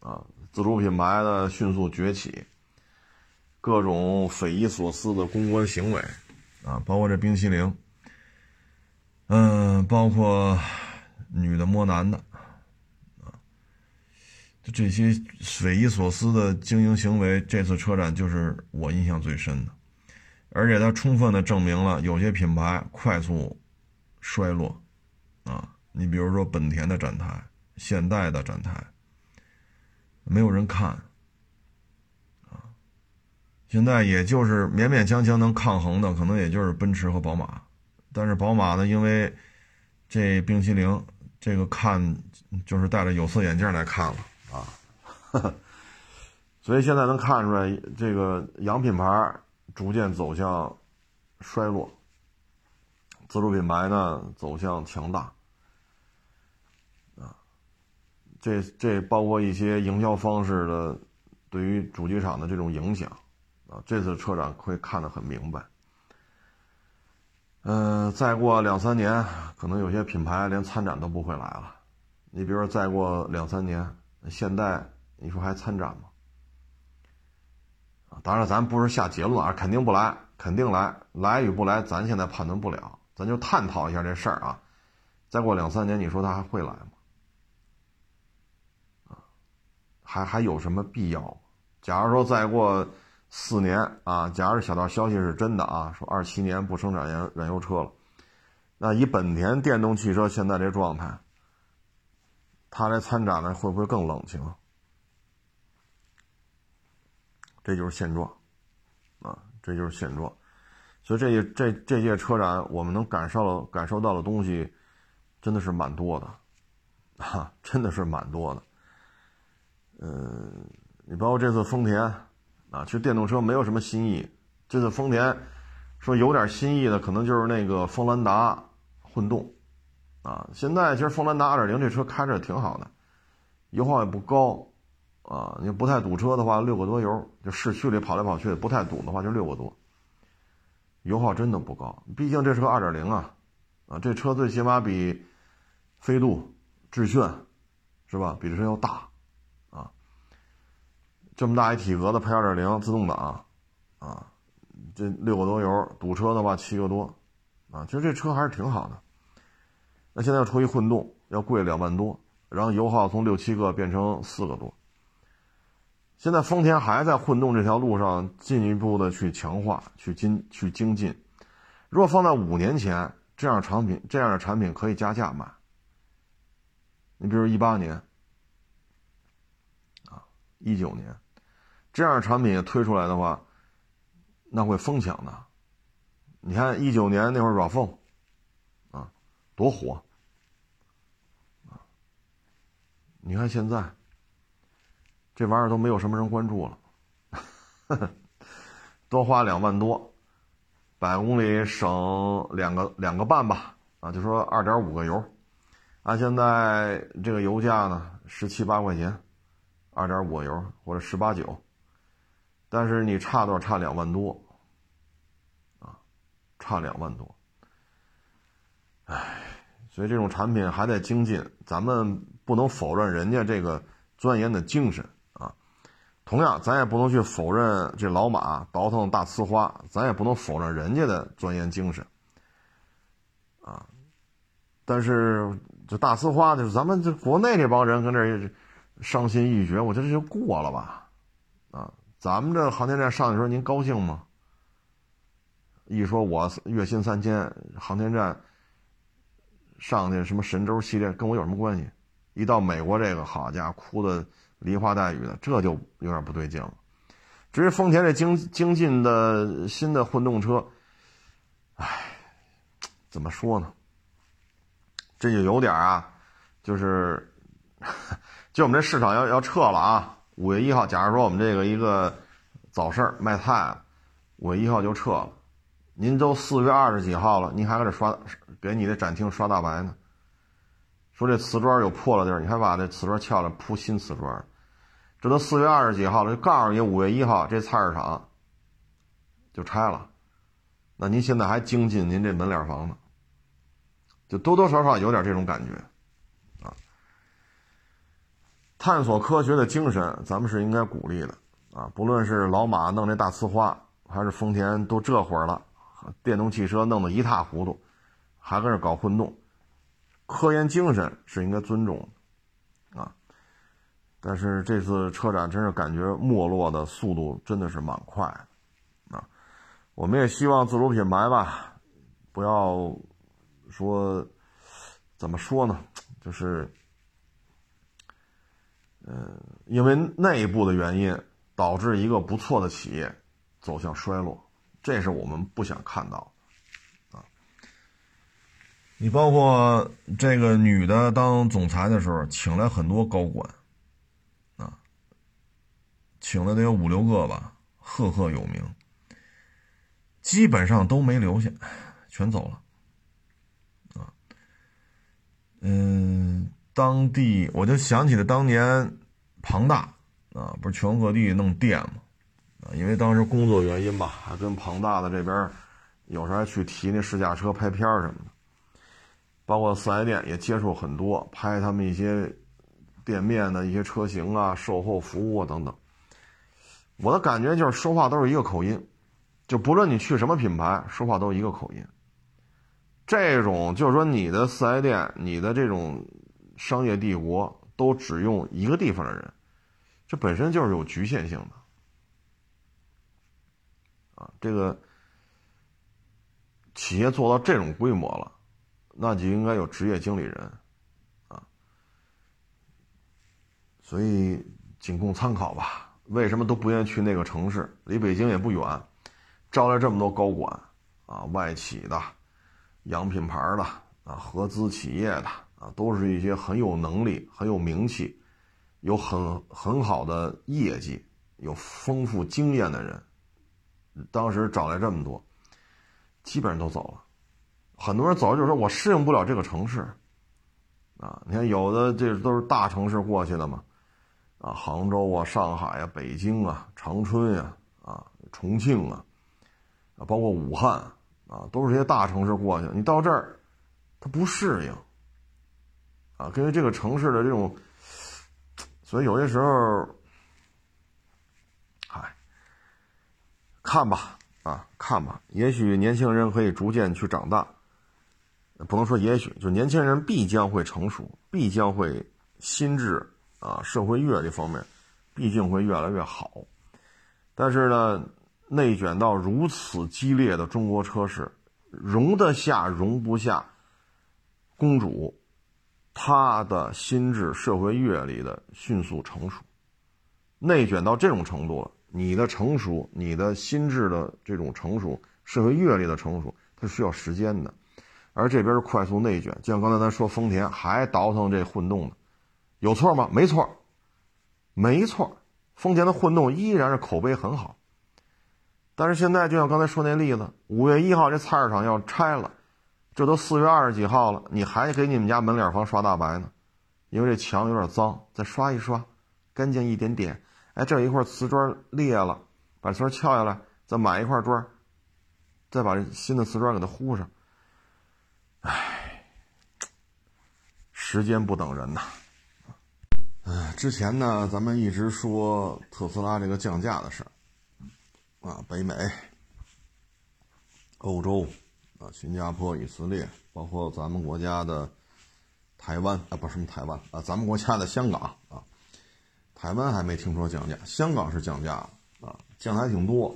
啊，自主品牌的迅速崛起，各种匪夷所思的公关行为，啊，包括这冰淇淋，嗯，包括女的摸男的，就这些匪夷所思的经营行为，这次车展就是我印象最深的，而且它充分的证明了有些品牌快速衰落，啊。你比如说本田的展台、现代的展台，没有人看，啊，现在也就是勉勉强强能抗衡的，可能也就是奔驰和宝马。但是宝马呢，因为这冰淇淋这个看就是戴着有色眼镜来看了啊，所以现在能看出来，这个洋品牌逐渐走向衰落，自主品牌呢走向强大。啊这这包括一些营销方式的对于主机厂的这种影响啊，这次车展会看得很明白。嗯，再过两三年，可能有些品牌连参展都不会来了。你比如说，再过两三年，现在你说还参展吗？啊，当然咱不是下结论啊，肯定不来，肯定来，来与不来，咱现在判断不了，咱就探讨一下这事儿啊。再过两三年，你说他还会来吗？还还有什么必要？假如说再过四年啊，假如小道消息是真的啊，说二七年不生产燃燃油车了，那以本田电动汽车现在这状态，他来参展呢，会不会更冷清？这就是现状啊，这就是现状。所以这这这届车展，我们能感受到感受到的东西，真的是蛮多的，啊，真的是蛮多的。嗯，你包括这次丰田，啊，其实电动车没有什么新意。这次丰田说有点新意的，可能就是那个锋兰达混动，啊，现在其实锋兰达2.0这车开着挺好的，油耗也不高，啊，你不太堵车的话，六个多油，就市区里跑来跑去不太堵的话，就六个多，油耗真的不高。毕竟这是个2.0啊，啊，这车最起码比飞度、致炫，是吧？比这车要大。啊这么大一体格子配二点零自动挡，啊，这六个多油，堵车的话七个多，啊，其实这车还是挺好的。那现在要出一混动，要贵两万多，然后油耗从六七个变成四个多。现在丰田还在混动这条路上进一步的去强化、去精、去精进。如果放在五年前，这样产品这样的产品可以加价卖。你比如一八年，啊，一九年。这样的产品推出来的话，那会疯抢的。你看一九年那会儿 RAV4，多火，你看现在，这玩意儿都没有什么人关注了，多花两万多，百公里省两个两个半吧，啊，就说二点五个油，按现在这个油价呢，十七八块钱，二点五油或者十八九，但是你差多少？差两万多，啊，差两万多。哎，所以这种产品还在精进，咱们不能否认人家这个钻研的精神啊。同样，咱也不能去否认这老马倒腾大呲花，咱也不能否认人家的钻研精神啊。但是。这大呲花，就是咱们这国内这帮人跟这伤心欲绝，我觉得这就过了吧，啊，咱们这航天站上去时候您高兴吗？一说我月薪三千，航天站上去什么神舟系列跟我有什么关系？一到美国这个，好家伙，哭的梨花带雨的，这就有点不对劲了。至于丰田这精精进的新的混动车，唉，怎么说呢？这就有点啊，就是，就我们这市场要要撤了啊！五月一号，假如说我们这个一个早市卖菜，五月一号就撤了，您都四月二十几号了，您还搁这刷，给你的展厅刷大白呢？说这瓷砖有破了地儿，你还把这瓷砖撬了铺新瓷砖？这都四月二十几号了，就告诉你五月一号这菜市场就拆了，那您现在还精进您这门脸房呢？就多多少少有点这种感觉，啊，探索科学的精神，咱们是应该鼓励的，啊，不论是老马弄这大呲花，还是丰田都这会儿了，电动汽车弄得一塌糊涂，还跟这搞混动，科研精神是应该尊重的，啊，但是这次车展真是感觉没落的速度真的是蛮快，啊，我们也希望自主品牌吧，不要。说，怎么说呢？就是，嗯，因为内部的原因导致一个不错的企业走向衰落，这是我们不想看到啊。你包括这个女的当总裁的时候，请来很多高管啊，请了得有五六个吧，赫赫有名，基本上都没留下，全走了。嗯，当地我就想起了当年庞大啊，不是全国各地弄店嘛，啊，因为当时工作原因吧，还跟庞大的这边有时候还去提那试驾车拍片什么的，包括四 S 店也接触很多，拍他们一些店面的一些车型啊、售后服务啊等等。我的感觉就是说话都是一个口音，就不论你去什么品牌，说话都是一个口音。这种就是说，你的四 S 店，你的这种商业帝国，都只用一个地方的人，这本身就是有局限性的啊。这个企业做到这种规模了，那就应该有职业经理人啊。所以仅供参考吧。为什么都不愿意去那个城市？离北京也不远，招来这么多高管啊，外企的。洋品牌的啊，合资企业的啊，都是一些很有能力、很有名气、有很很好的业绩、有丰富经验的人。当时找来这么多，基本上都走了。很多人走就是说我适应不了这个城市啊。你看有的这都是大城市过去的嘛，啊，杭州啊、上海啊、北京啊、长春呀、啊、重庆啊，啊，包括武汉。啊，都是些大城市过去，你到这儿，他不适应，啊，根据这个城市的这种，所以有些时候，嗨，看吧，啊，看吧，也许年轻人可以逐渐去长大，不能说也许，就年轻人必将会成熟，必将会心智啊，社会阅历方面，毕竟会越来越好，但是呢。内卷到如此激烈的中国车市，容得下容不下公主，她的心智、社会阅历的迅速成熟。内卷到这种程度了，你的成熟、你的心智的这种成熟、社会阅历的成熟，它是需要时间的。而这边是快速内卷，就像刚才咱说，丰田还倒腾这混动呢，有错吗？没错，没错，丰田的混动依然是口碑很好。但是现在就像刚才说那例子，五月一号这菜市场要拆了，这都四月二十几号了，你还给你们家门脸房刷大白呢？因为这墙有点脏，再刷一刷，干净一点点。哎，这一块瓷砖裂了，把瓷砖撬下来，再买一块砖，再把这新的瓷砖给它糊上。唉，时间不等人呐。哎，之前呢，咱们一直说特斯拉这个降价的事儿啊，北美、欧洲啊、新加坡、以色列，包括咱们国家的台湾啊，不是什么台湾啊，咱们国家的香港啊，台湾还没听说降价，香港是降价了啊，降的还挺多，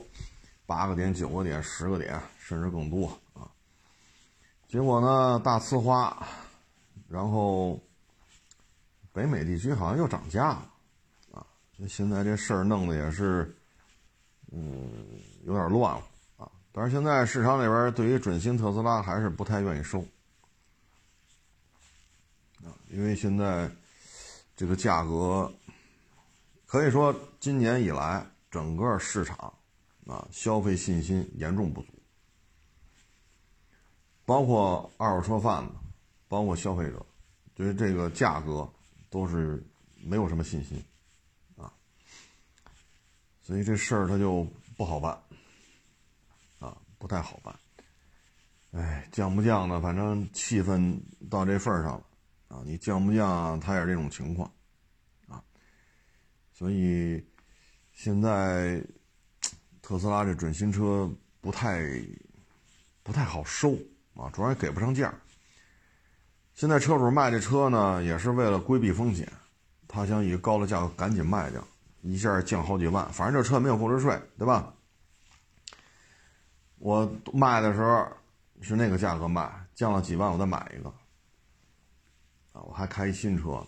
八个点、九个点、十个点，甚至更多。结果呢，大呲花，然后。北美地区好像又涨价了，啊，现在这事儿弄得也是，嗯，有点乱了啊。但是现在市场里边对于准新特斯拉还是不太愿意收，啊，因为现在这个价格可以说今年以来整个市场啊消费信心严重不足，包括二手车贩子，包括消费者，对于这个价格。都是没有什么信心，啊，所以这事儿他就不好办，啊，不太好办。哎，降不降呢？反正气氛到这份儿上了，啊，你降不降，他也是这种情况，啊，所以现在特斯拉这准新车不太不太好收啊，主要也给不上价。现在车主卖这车呢，也是为了规避风险，他想以高的价格赶紧卖掉，一下降好几万。反正这车没有购置税，对吧？我卖的时候是那个价格卖，降了几万我再买一个，啊，我还开一新车，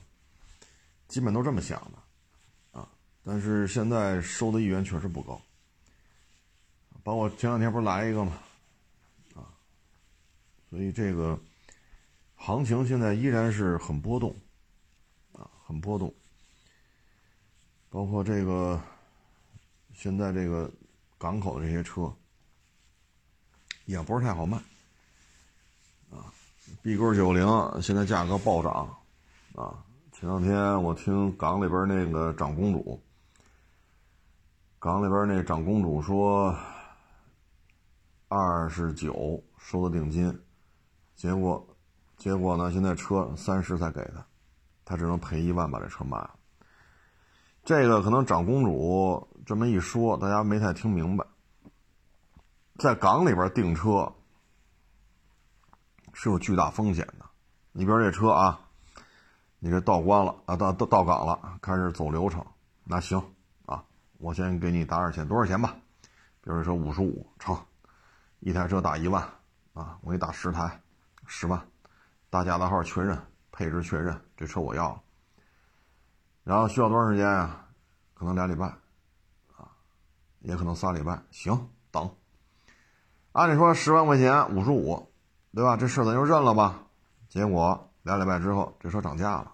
基本都这么想的，啊，但是现在收的意愿确实不高。包括前两天不是来一个吗？所以这个。行情现在依然是很波动，啊，很波动。包括这个，现在这个港口的这些车，也不是太好卖，啊，B 勾九零现在价格暴涨，啊，前两天我听港里边那个长公主，港里边那长公主说，二十九收的定金，结果。结果呢？现在车三十才给他，他只能赔一万把这车卖了。这个可能长公主这么一说，大家没太听明白。在港里边订车是有巨大风险的。你比如这车啊，你这到关了啊，到到到港了，开始走流程。那行啊，我先给你打点钱，多少钱吧？比如说五十五成，一台车打一万啊，我给你打十台，十万。大家的号确认配置确认，这车我要了。然后需要多长时间啊？可能俩礼拜，啊，也可能仨礼拜。行，等。按理说十万块钱五十五，对吧？这事咱就认了吧。结果俩礼拜之后，这车涨价了，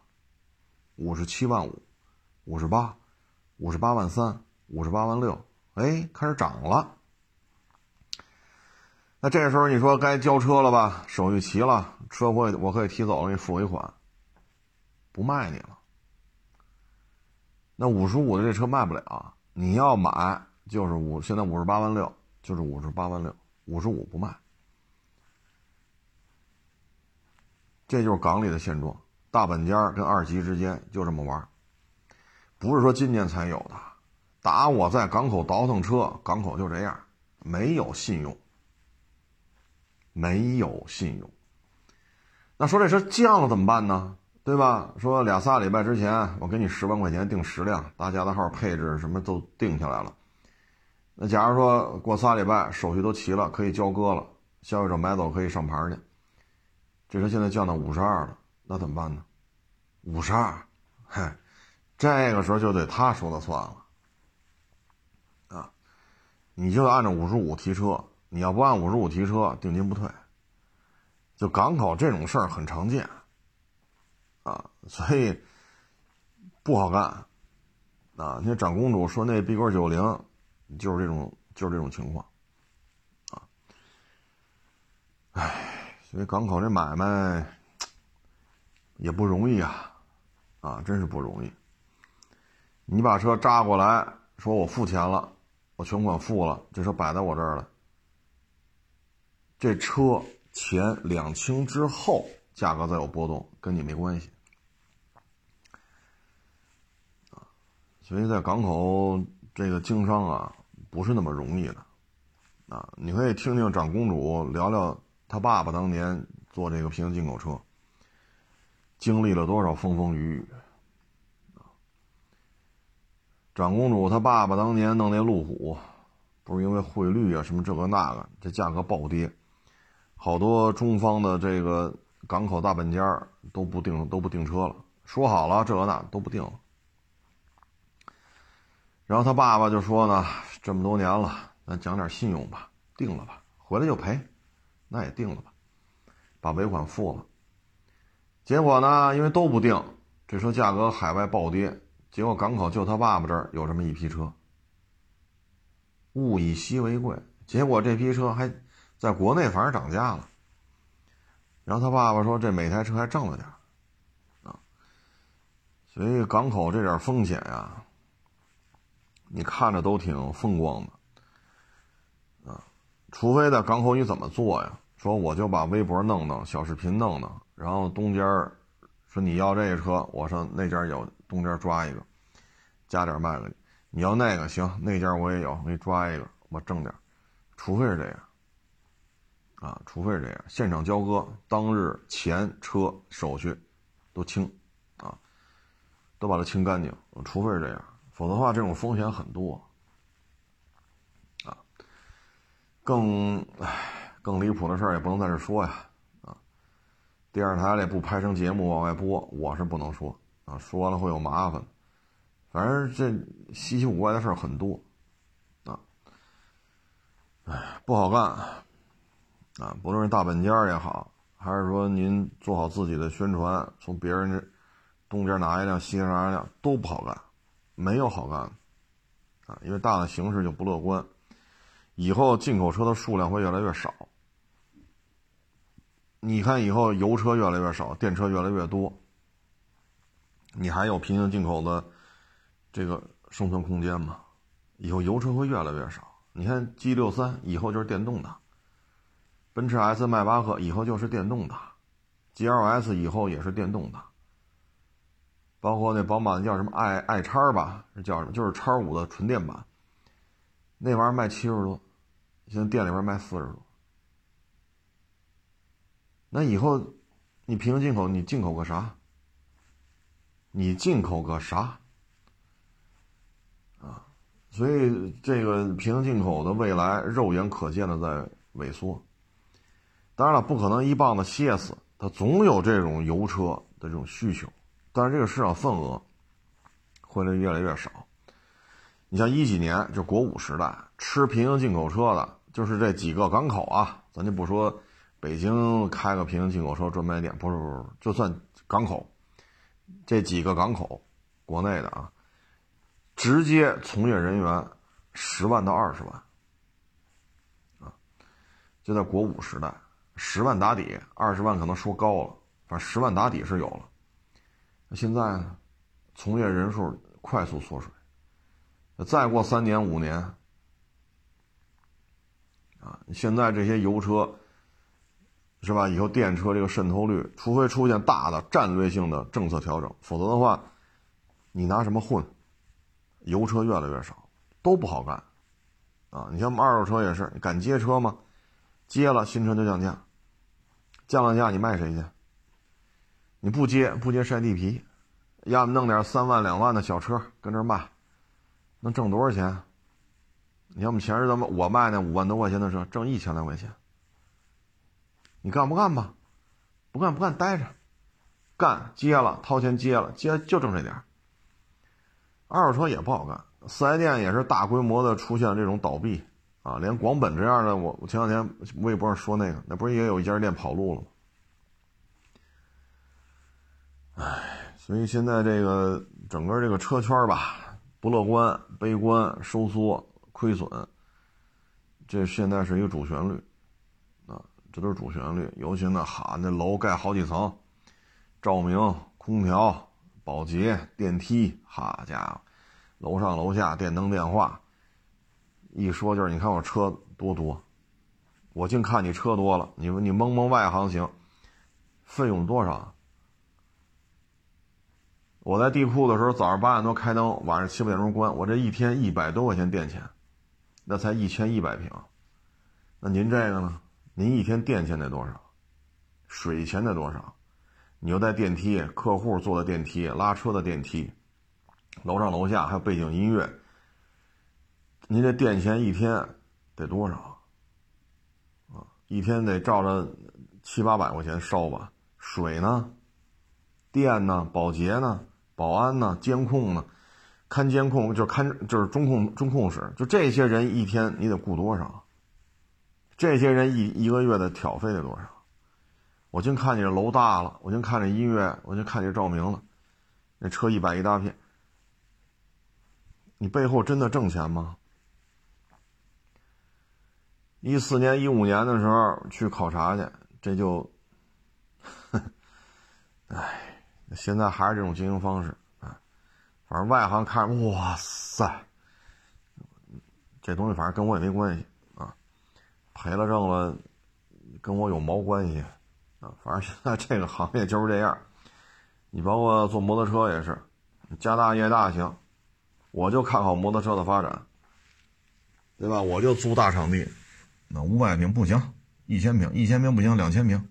五十七万五，五十八，五十八万三，五十八万六，哎，开始涨了。那这时候你说该交车了吧？手续齐了。车我我可以提走了，给你付尾款，不卖你了。那五十五的这车卖不了，你要买就是五，现在五十八万六，就是五十八万六，五十五不卖。这就是港里的现状，大本家跟二级之间就这么玩，不是说今年才有的，打我在港口倒腾车，港口就这样，没有信用，没有信用。那说这车降了怎么办呢？对吧？说俩仨礼拜之前我给你十万块钱订十辆，大家的号配置什么都定下来了。那假如说过仨礼拜手续都齐了，可以交割了，消费者买走可以上牌去。这车现在降到五十二了，那怎么办呢？五十二，嗨，这个时候就得他说了算了。啊，你就按照五十五提车，你要不按五十五提车，定金不退。就港口这种事儿很常见，啊，所以不好干，啊，那长公主说那 B 勾九零就是这种就是这种情况，啊，唉，所以港口这买卖也不容易啊，啊，真是不容易。你把车扎过来，说我付钱了，我全款付了，这车摆在我这儿了。这车钱两清之后，价格再有波动，跟你没关系。啊，所以在港口这个经商啊，不是那么容易的。啊，你可以听听长公主聊聊她爸爸当年做这个平行进口车，经历了多少风风雨雨。长公主她爸爸当年弄那路虎，不是因为汇率啊什么这个那个，这价格暴跌，好多中方的这个港口大本家都不订都不订车了，说好了这个那都不订了。然后他爸爸就说呢，这么多年了。咱讲点信用吧，定了吧，回来就赔，那也定了吧，把尾款付了。结果呢，因为都不定，这车价格海外暴跌，结果港口就他爸爸这儿有这么一批车，物以稀为贵，结果这批车还在国内反而涨价了。然后他爸爸说，这每台车还挣了点啊，所以港口这点风险呀，你看着都挺风光的。啊除非在港口你怎么做呀？说我就把微博弄弄，小视频弄弄，然后东间说你要这个车，我上那家有，东间抓一个，加点卖给你。你要那个行，那家我也有，我给你抓一个，我挣点。除非是这样，啊，除非是这样，现场交割，当日钱车手续都清，啊，都把它清干净。除非是这样，否则的话，这种风险很多。啊更唉，更离谱的事儿也不能在这说呀，啊，电视台里不拍成节目往外播，我是不能说啊，说完了会有麻烦。反正这稀奇古怪的事儿很多，啊，唉，不好干，啊，不论是大本家也好，还是说您做好自己的宣传，从别人这东边拿一辆，西边拿一辆，都不好干，没有好干，啊，因为大的形势就不乐观。以后进口车的数量会越来越少。你看，以后油车越来越少，电车越来越多，你还有平行进口的这个生存空间吗？以后油车会越来越少。你看 G 六三以后就是电动的，奔驰 S、迈巴赫以后就是电动的，GLS 以后也是电动的，包括那宝马叫什么 i i 叉吧，叫什么？就是叉五的纯电版。那玩意儿卖七十多，现在店里边卖四十多。那以后，你平行进口，你进口个啥？你进口个啥？啊，所以这个平行进口的未来，肉眼可见的在萎缩。当然了，不可能一棒子歇死，它总有这种油车的这种需求，但是这个市场份额会越来越少。你像一几年就国五时代吃平行进口车的，就是这几个港口啊，咱就不说北京开个平行进口车专卖店，不是不是，就算港口这几个港口，国内的啊，直接从业人员十万到二十万啊，就在国五时代，十万打底，二十万可能说高了，反正十万打底是有了。那现在呢，从业人数快速缩水。再过三年五年，啊，现在这些油车，是吧？以后电车这个渗透率，除非出现大的战略性的政策调整，否则的话，你拿什么混？油车越来越少，都不好干，啊！你像二手车也是，你敢接车吗？接了新车就降价，降了价你卖谁去？你不接不接晒地皮，要么弄点三万两万的小车跟这卖。能挣多少钱？你看我们前日子我卖那五万多块钱的车，挣一千来块钱。你干不干吧？不干不干，待着。干接了，掏钱接了，接就挣这点二手车也不好干，四 S 店也是大规模的出现这种倒闭啊，连广本这样的，我我前两天微博上说那个，那不是也有一家店跑路了吗？唉，所以现在这个整个这个车圈吧。不乐观、悲观、收缩、亏损，这现在是一个主旋律，啊，这都是主旋律。尤其那哈，那楼盖好几层，照明、空调、保洁、电梯，好家伙，楼上楼下电灯电话，一说就是你看我车多多，我净看你车多了，你你蒙蒙外行行，费用多少？我在地库的时候，早上八点多开灯，晚上七八点钟关，我这一天一百多块钱电钱，那才一千一百平。那您这个呢？您一天电钱得多少？水钱得多少？你又带电梯，客户坐的电梯，拉车的电梯，楼上楼下还有背景音乐，您这电钱一天得多少？啊，一天得照着七八百块钱烧吧？水呢？电呢？保洁呢？保安呢？监控呢？看监控就看就是中控中控室，就这些人一天你得雇多少？这些人一一个月的挑费得多少？我净看你这楼大了，我净看这音乐，我就看这照明了，那车一摆一大片，你背后真的挣钱吗？一四年、一五年的时候去考察去，这就，唉。现在还是这种经营方式啊，反正外行看，哇塞，这东西反正跟我也没关系啊，赔了挣了，跟我有毛关系啊？反正现在这个行业就是这样，你包括做摩托车也是，家大业大行，我就看好摩托车的发展，对吧？我就租大场地，那五百平不行，一千平，一千平不行，两千平，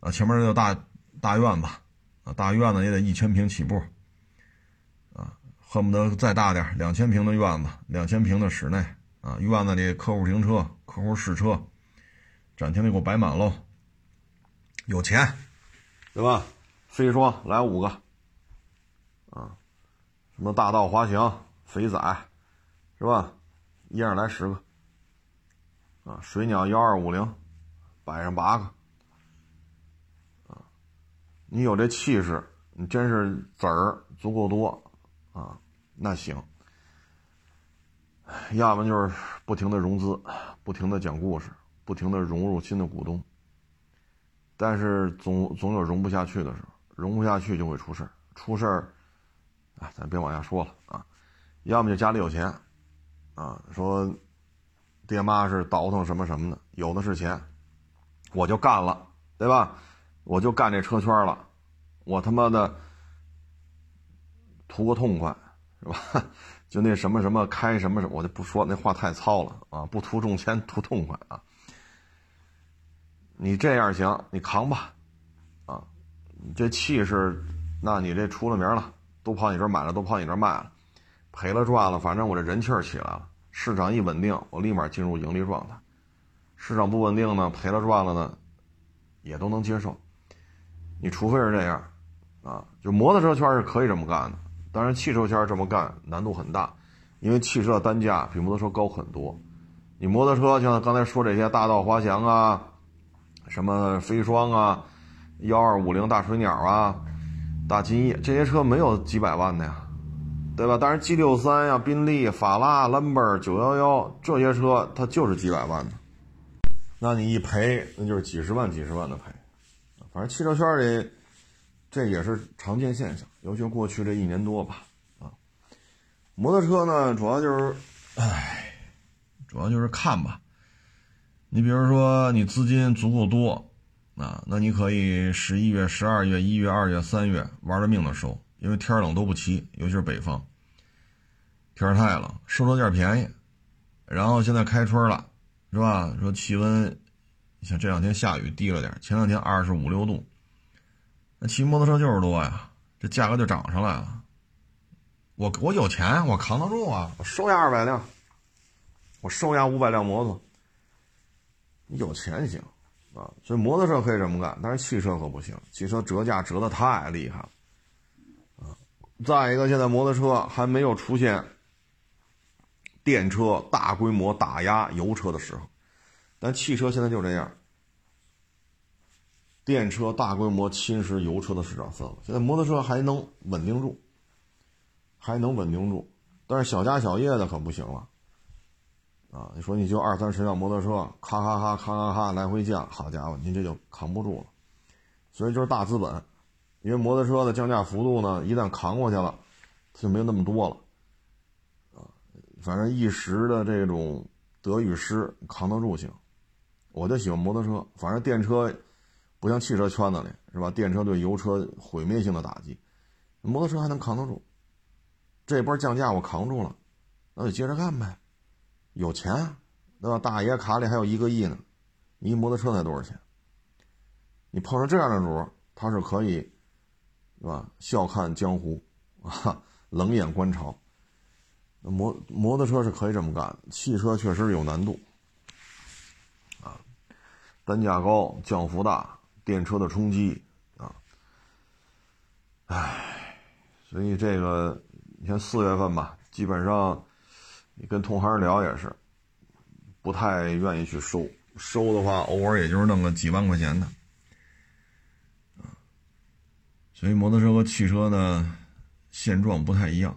啊，前面就大大院子。大院子也得一千平起步，啊，恨不得再大点，两千平的院子，两千平的室内，啊，院子里客户停车、客户试车，展厅里给我摆满喽。有钱，对吧？飞霜来五个，啊，什么大道滑翔、肥仔，是吧？一样来十个，啊，水鸟幺二五零，摆上八个。你有这气势，你真是子儿足够多，啊，那行。要么就是不停的融资，不停的讲故事，不停的融入新的股东。但是总总有融不下去的时候，融不下去就会出事，出事儿，啊，咱别往下说了啊。要么就家里有钱，啊，说爹妈是倒腾什么什么的，有的是钱，我就干了，对吧？我就干这车圈了，我他妈的图个痛快，是吧？就那什么什么开什么什么，我就不说那话太糙了啊！不图中钱，图痛快啊！你这样行，你扛吧，啊！你这气势，那你这出了名了，都跑你这买了，都跑你这卖了，赔了赚了，反正我这人气儿起来了。市场一稳定，我立马进入盈利状态；市场不稳定呢，赔了赚了呢，也都能接受。你除非是这样，啊，就摩托车圈是可以这么干的，当然汽车圈这么干难度很大，因为汽车的单价比摩托车高很多。你摩托车像刚才说这些大道滑翔啊，什么飞霜啊，幺二五零大水鸟啊，大金翼这些车没有几百万的呀，对吧？但是 G 六三呀、宾利、法拉、兰博、九幺幺这些车它就是几百万的，那你一赔那就是几十万、几十万的赔。反正汽车圈里，这也是常见现象，尤其过去这一年多吧，啊，摩托车呢，主要就是，唉，主要就是看吧。你比如说，你资金足够多，啊，那你可以十一月、十二月、一月、二月、三月玩了命的收，因为天冷都不骑，尤其是北方，天太冷，收车价便宜。然后现在开春了，是吧？说气温。你像这两天下雨低了点，前两天二十五六度，那骑摩托车就是多呀，这价格就涨上来了。我我有钱，我扛得住啊，我收押二百辆，我收押五百辆摩托。有钱行啊，所以摩托车可以这么干，但是汽车可不行，汽车折价折得太厉害了。再一个，现在摩托车还没有出现电车大规模打压油车的时候。但汽车现在就这样，电车大规模侵蚀油车的市场份额。现在摩托车还能稳定住，还能稳定住，但是小家小业的可不行了，啊，你说你就二三十辆摩托车，咔咔咔咔咔咔来回降，好家伙，您这就扛不住了。所以就是大资本，因为摩托车的降价幅度呢，一旦扛过去了，它就没有那么多了。反正一时的这种得与失，扛得住行。我就喜欢摩托车，反正电车不像汽车圈子里是吧？电车对油车毁灭性的打击，摩托车还能扛得住。这波降价我扛住了，那就接着干呗。有钱，对吧？大爷卡里还有一个亿呢，你摩托车才多少钱？你碰上这样的主，他是可以，是吧？笑看江湖，啊，冷眼观潮。摩摩托车是可以这么干，汽车确实有难度，啊，单价高，降幅大，电车的冲击，啊，唉，所以这个。你看四月份吧，基本上你跟同行聊也是，不太愿意去收。收的话，偶尔也就是弄个几万块钱的，所以摩托车和汽车呢，现状不太一样，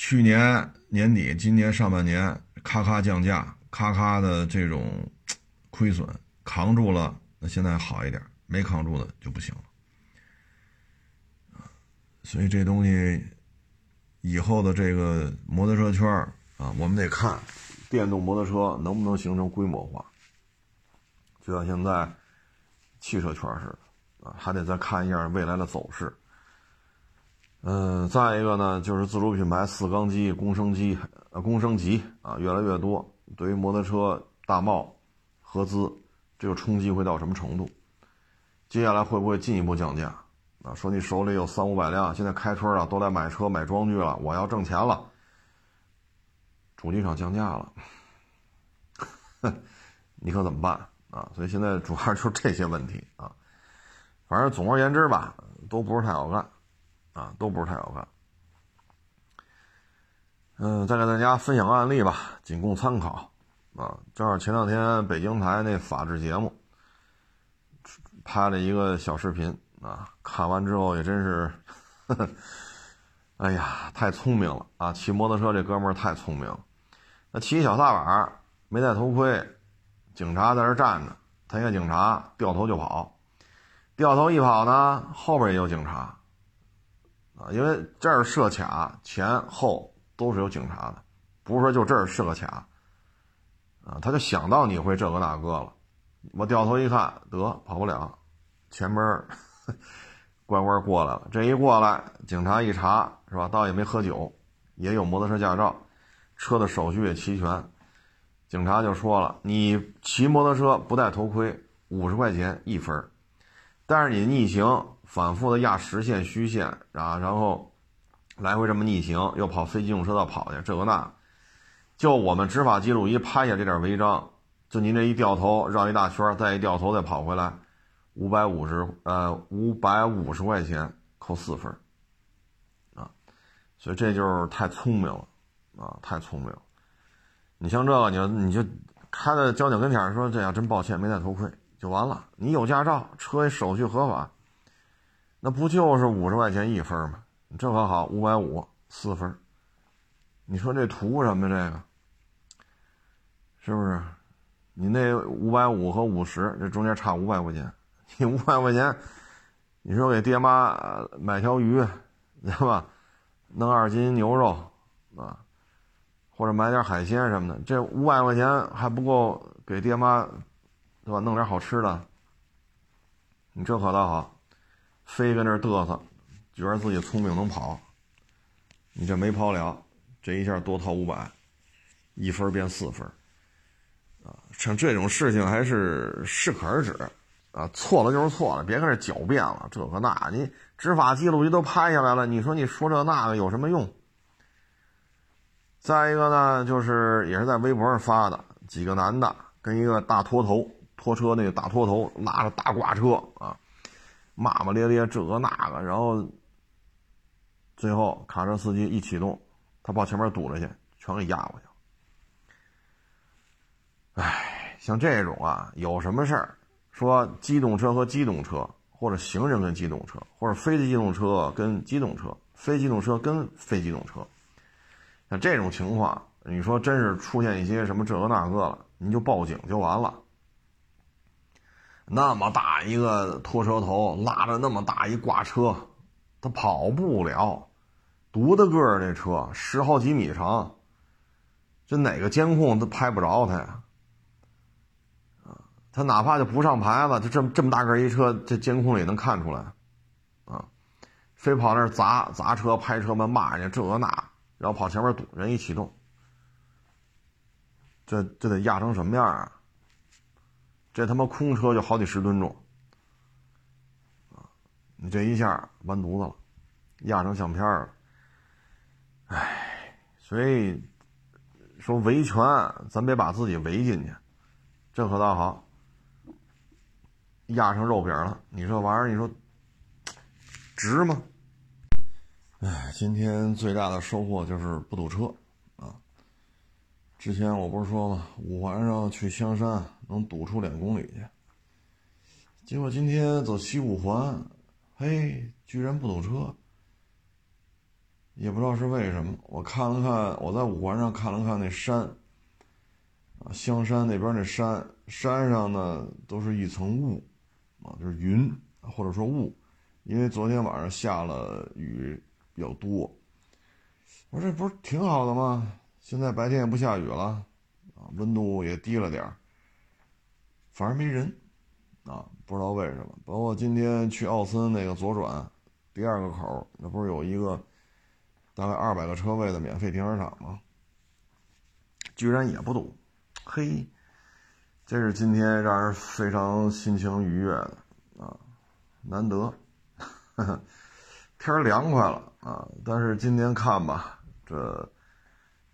去年年底，今年上半年，咔咔降价，咔咔的这种亏损扛住了，那现在好一点；没扛住的就不行了。所以这东西以后的这个摩托车圈啊，我们得看电动摩托车能不能形成规模化，就像现在汽车圈似的啊，还得再看一下未来的走势。嗯，再一个呢，就是自主品牌四缸机、公升机、呃公升级啊越来越多，对于摩托车大贸合资这个冲击会到什么程度？接下来会不会进一步降价？啊，说你手里有三五百辆，现在开春了，都来买车买装具了，我要挣钱了。主机厂降价了，你可怎么办啊？所以现在主要就是这些问题啊。反正总而言之吧，都不是太好干，啊，都不是太好看。嗯，再给大家分享案例吧，仅供参考啊。正好前两天北京台那法制节目拍了一个小视频。啊，看完之后也真是，呵呵，哎呀，太聪明了啊！骑摩托车这哥们儿太聪明了，那骑小踏板没戴头盔，警察在这站着，他一看警察掉头就跑，掉头一跑呢，后边也有警察，啊，因为这儿设卡，前后都是有警察的，不是说就这儿设个卡，啊，他就想到你会这个那个了，我掉头一看，得跑不了，前边。乖乖过来了，这一过来，警察一查，是吧？倒也没喝酒，也有摩托车驾照，车的手续也齐全。警察就说了：“你骑摩托车不戴头盔，五十块钱一分但是你逆行，反复的压实线、虚线啊，然后来回这么逆行，又跑非机动车道跑去，这个那，就我们执法记录仪拍下这点违章，就您这一掉头绕一大圈，再一掉头再跑回来。”五百五十，呃，五百五十块钱扣四分，啊，所以这就是太聪明了，啊，太聪明。你像这个，你你就开在交警跟前说：“这样真抱歉，没戴头盔，就完了。”你有驾照，车手续合法，那不就是五十块钱一分吗？这可好，五百五四分，你说这图什么？这个是不是？你那五百五和五十，这中间差五百块钱。你五百块钱，你说给爹妈买条鱼，对吧？弄二斤牛肉啊，或者买点海鲜什么的，这五百块钱还不够给爹妈，对吧？弄点好吃的。你这可倒好，非跟这嘚瑟，觉得自己聪明能跑，你这没跑了，这一下多掏五百，一分变四分，啊，像这种事情还是适可而止。啊，错了就是错了，别跟这狡辩了。这个那，你执法记录仪都拍下来了，你说你说这那个有什么用？再一个呢，就是也是在微博上发的，几个男的跟一个大拖头拖车那个大拖头拉着大挂车啊，骂骂咧咧这个那个，然后最后卡车司机一启动，他跑前面堵着去，全给压过去了。哎，像这种啊，有什么事儿？说机动车和机动车，或者行人跟机动车，或者非机动车跟机动车，非机动车跟非机动车，像这种情况，你说真是出现一些什么这个那个了，你就报警就完了。那么大一个拖车头拉着那么大一挂车，他跑不了，多大个儿这车，十好几米长，这哪个监控都拍不着他呀？啊，他哪怕就不上牌子，就这么这么大个一车，这监控里能看出来，啊，非跑那儿砸砸车、拍车门、骂人家这那，然后跑前面堵人一启动，这这得压成什么样啊？这他妈空车就好几十吨重，啊！你这一下完犊子了，压成相片了。哎，所以说维权，咱别把自己围进去，这可倒好，压成肉饼了。你这玩意儿，你说值吗？哎，今天最大的收获就是不堵车啊。之前我不是说吗？五环上去香山能堵出两公里去，结果今天走西五环，嘿，居然不堵车，也不知道是为什么。我看了看，我在五环上看了看那山，啊，香山那边那山，山上呢都是一层雾，啊，就是云或者说雾，因为昨天晚上下了雨比较多。我说这不是挺好的吗？现在白天也不下雨了，啊，温度也低了点儿，反而没人，啊，不知道为什么。包括今天去奥森那个左转，第二个口那不是有一个大概二百个车位的免费停车场吗？居然也不堵，嘿，这是今天让人非常心情愉悦的啊，难得，天凉快了啊，但是今天看吧，这。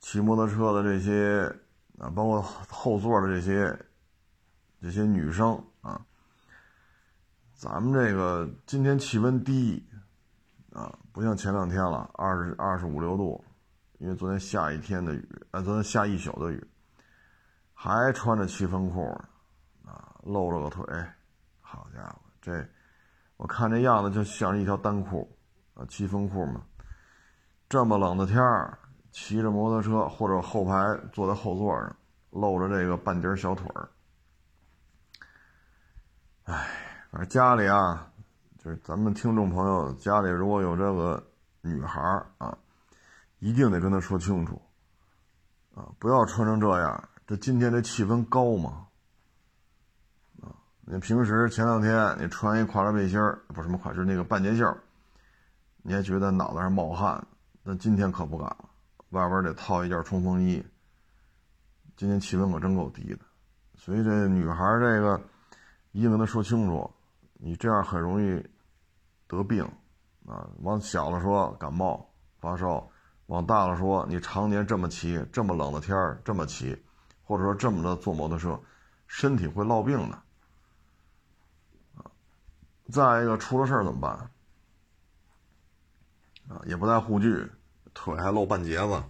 骑摩托车的这些啊，包括后座的这些这些女生啊，咱们这个今天气温低啊，不像前两天了，二十二十五六度，因为昨天下一天的雨，啊，昨天下一宿的雨，还穿着七分裤啊，露着个腿，好家伙，这我看这样子就像是一条单裤啊，七分裤嘛，这么冷的天儿。骑着摩托车或者后排坐在后座上，露着这个半截小腿儿。哎，反正家里啊，就是咱们听众朋友家里如果有这个女孩啊，一定得跟她说清楚，啊，不要穿成这样。这今天这气温高嘛，啊，你平时前两天你穿一跨栏背心儿，不什么款式那个半截袖，你还觉得脑袋上冒汗，那今天可不敢了。外边得套一件冲锋衣。今天气温可真够低的，所以这女孩这个一定跟他说清楚，你这样很容易得病啊。往小了说感冒发烧，往大了说你常年这么骑，这么冷的天儿这么骑，或者说这么的坐摩托车，身体会落病的。再一个出了事儿怎么办啊？也不带护具。腿还露半截子，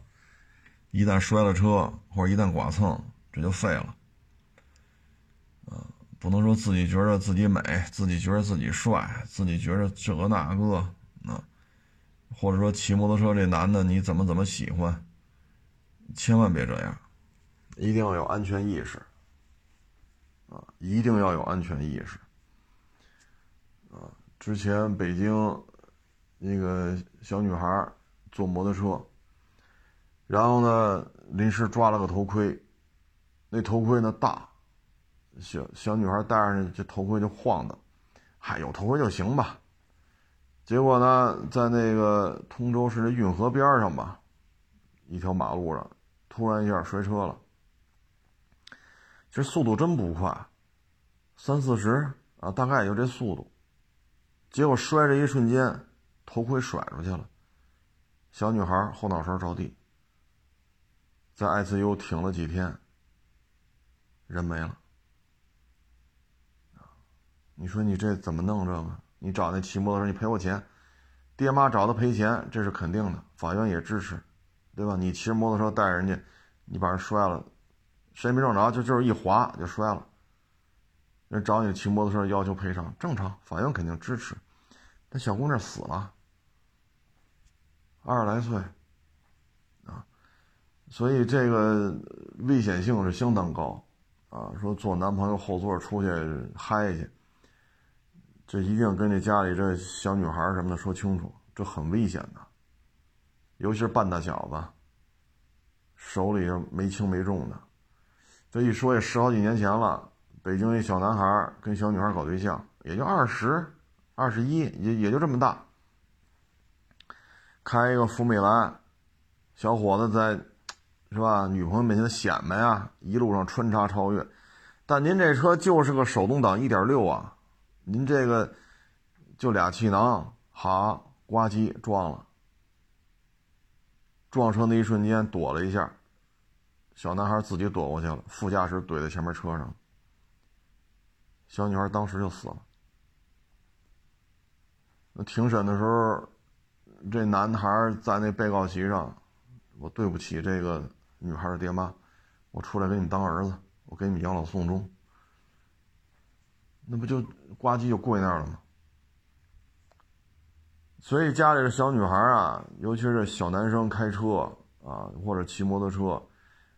一旦摔了车或者一旦剐蹭，这就废了。不能说自己觉得自己美，自己觉得自己帅，自己觉得这个那个，啊，或者说骑摩托车这男的你怎么怎么喜欢，千万别这样，一定要有安全意识。啊，一定要有安全意识。啊，之前北京那个小女孩。坐摩托车，然后呢，临时抓了个头盔，那头盔呢大，小小女孩戴上这头盔就晃的，嗨，有头盔就行吧。结果呢，在那个通州市的运河边上吧，一条马路上，突然一下摔车了。这速度真不快，三四十啊，大概也就这速度。结果摔这一瞬间，头盔甩出去了。小女孩后脑勺着地，在 ICU 挺了几天，人没了。你说你这怎么弄这个？你找那骑摩托车，你赔我钱，爹妈找他赔钱，这是肯定的，法院也支持，对吧？你骑着摩托车带人家，你把人摔了，谁没撞着？就就是一滑就摔了，人找你骑摩托车要求赔偿，正常，法院肯定支持。那小姑娘死了。二十来岁，啊，所以这个危险性是相当高啊！说坐男朋友后座出去嗨去，这一定跟这家里这小女孩什么的说清楚，这很危险的，尤其是半大小子，手里没轻没重的。这一说也十好几年前了，北京一小男孩跟小女孩搞对象，也就二十、二十一，也也就这么大，开一个福美来，小伙子在。是吧？女朋友面前显摆呀，一路上穿插超越，但您这车就是个手动挡一点六啊，您这个就俩气囊，好，呱唧撞了，撞车那一瞬间躲了一下，小男孩自己躲过去了，副驾驶怼在前面车上，小女孩当时就死了。那庭审的时候，这男孩在那被告席上，我对不起这个。女孩的爹妈，我出来给你当儿子，我给你们养老送终，那不就呱唧就跪那儿了吗？所以家里的小女孩啊，尤其是小男生开车啊，或者骑摩托车，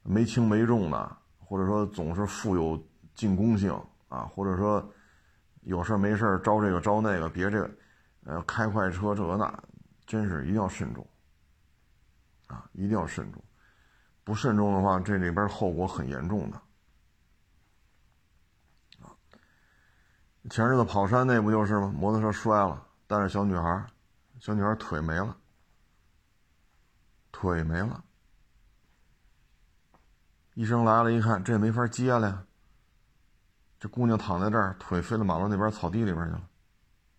没轻没重的，或者说总是富有进攻性啊，或者说有事没事招这个招那个，别这个，呃，开快车这个那，真是一定要慎重啊，一定要慎重。不慎重的话，这里边后果很严重的。前日子跑山那不就是吗？摩托车摔了，带着小女孩，小女孩腿没了，腿没了。医生来了，一看这也没法接了呀。这姑娘躺在这儿，腿飞到马路那边草地里边去了，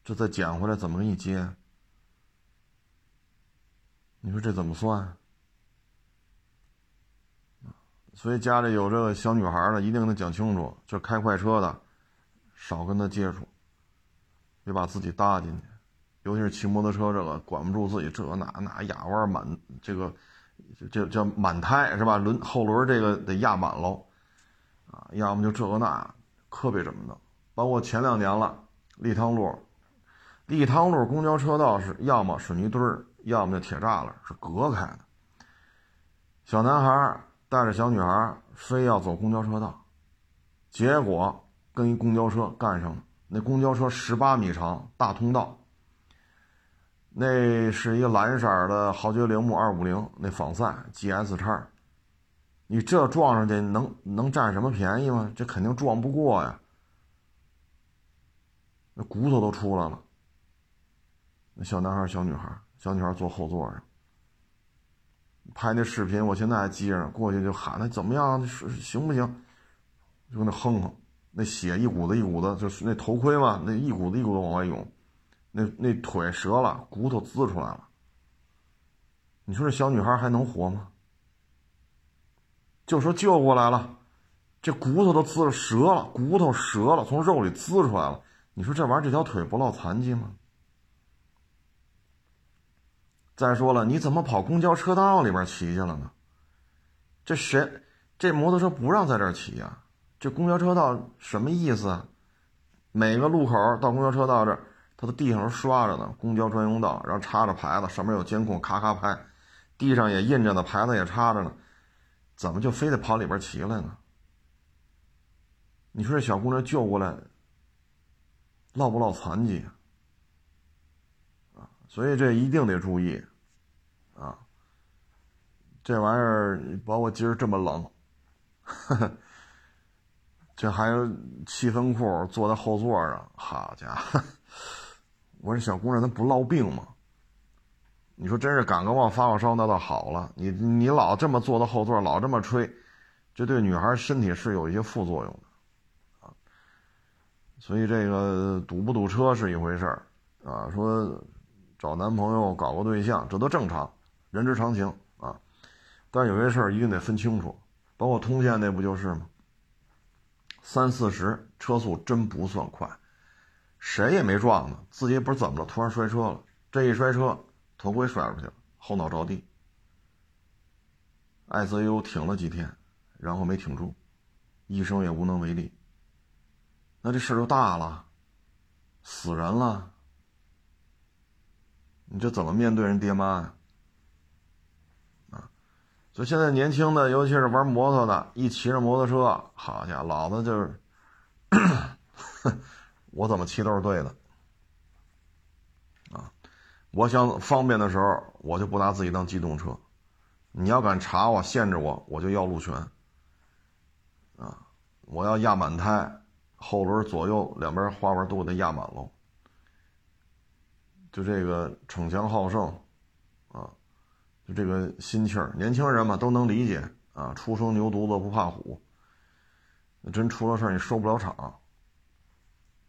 这再捡回来怎么给你接？你说这怎么算？所以家里有这个小女孩的，一定跟她讲清楚，就开快车的，少跟他接触，别把自己搭进去。尤其是骑摩托车这个，管不住自己，这那那压弯满，这个这叫满胎是吧？轮后轮这个得压满喽，啊，要么就这个那，可别这么弄。包括前两年了，立汤路，立汤路公交车道是要么水泥墩儿，要么就铁栅栏，是隔开的。小男孩。带着小女孩非要走公交车道，结果跟一公交车干上了。那公交车十八米长，大通道。那是一个蓝色的豪爵铃木二五零，那仿赛 GS 叉。你这撞上去能能占什么便宜吗？这肯定撞不过呀。那骨头都出来了。那小男孩、小女孩，小女孩坐后座上。拍那视频，我现在还记着，过去就喊他怎么样，行不行？就那哼哼，那血一股子一股子，就是那头盔嘛，那一股子一股子往外涌，那那腿折了，骨头滋出来了。你说这小女孩还能活吗？就说救过来了，这骨头都滋折了，骨头折了，从肉里滋出来了。你说这玩意儿这条腿不落残疾吗？再说了，你怎么跑公交车道里边骑去了呢？这谁？这摩托车不让在这儿骑呀？这公交车道什么意思啊？每个路口到公交车道这儿，它的地上都刷着呢，公交专用道，然后插着牌子，上面有监控，咔咔拍，地上也印着呢，牌子也插着呢，怎么就非得跑里边骑来呢？你说这小姑娘救过来，落不落残疾啊？所以这一定得注意，啊，这玩意儿包括今儿这么冷，这还有七分裤坐在后座上，好家伙！我说小姑娘她不落病吗？你说真是感个冒发个烧那倒好了，你你老这么坐在后座，老这么吹，这对女孩身体是有一些副作用的，啊，所以这个堵不堵车是一回事儿，啊，说。找男朋友、搞个对象，这都正常，人之常情啊。但有些事儿一定得分清楚，包括通县那不就是吗？三四十车速真不算快，谁也没撞呢，自己也不知道怎么了，突然摔车了。这一摔车，头盔摔出去了，后脑着地艾泽优挺了几天，然后没挺住，医生也无能为力。那这事就大了，死人了。你这怎么面对人爹妈呀？啊，就现在年轻的，尤其是玩摩托的，一骑着摩托车，好家伙，老子就是，我怎么骑都是对的，啊，我想方便的时候，我就不拿自己当机动车，你要敢查我、限制我，我就要路权，啊，我要压满胎，后轮左右两边花纹都给它压满喽，就这个逞强好胜。啊就这个心气儿，年轻人嘛都能理解啊。初生牛犊子不怕虎，真出了事儿你收不了场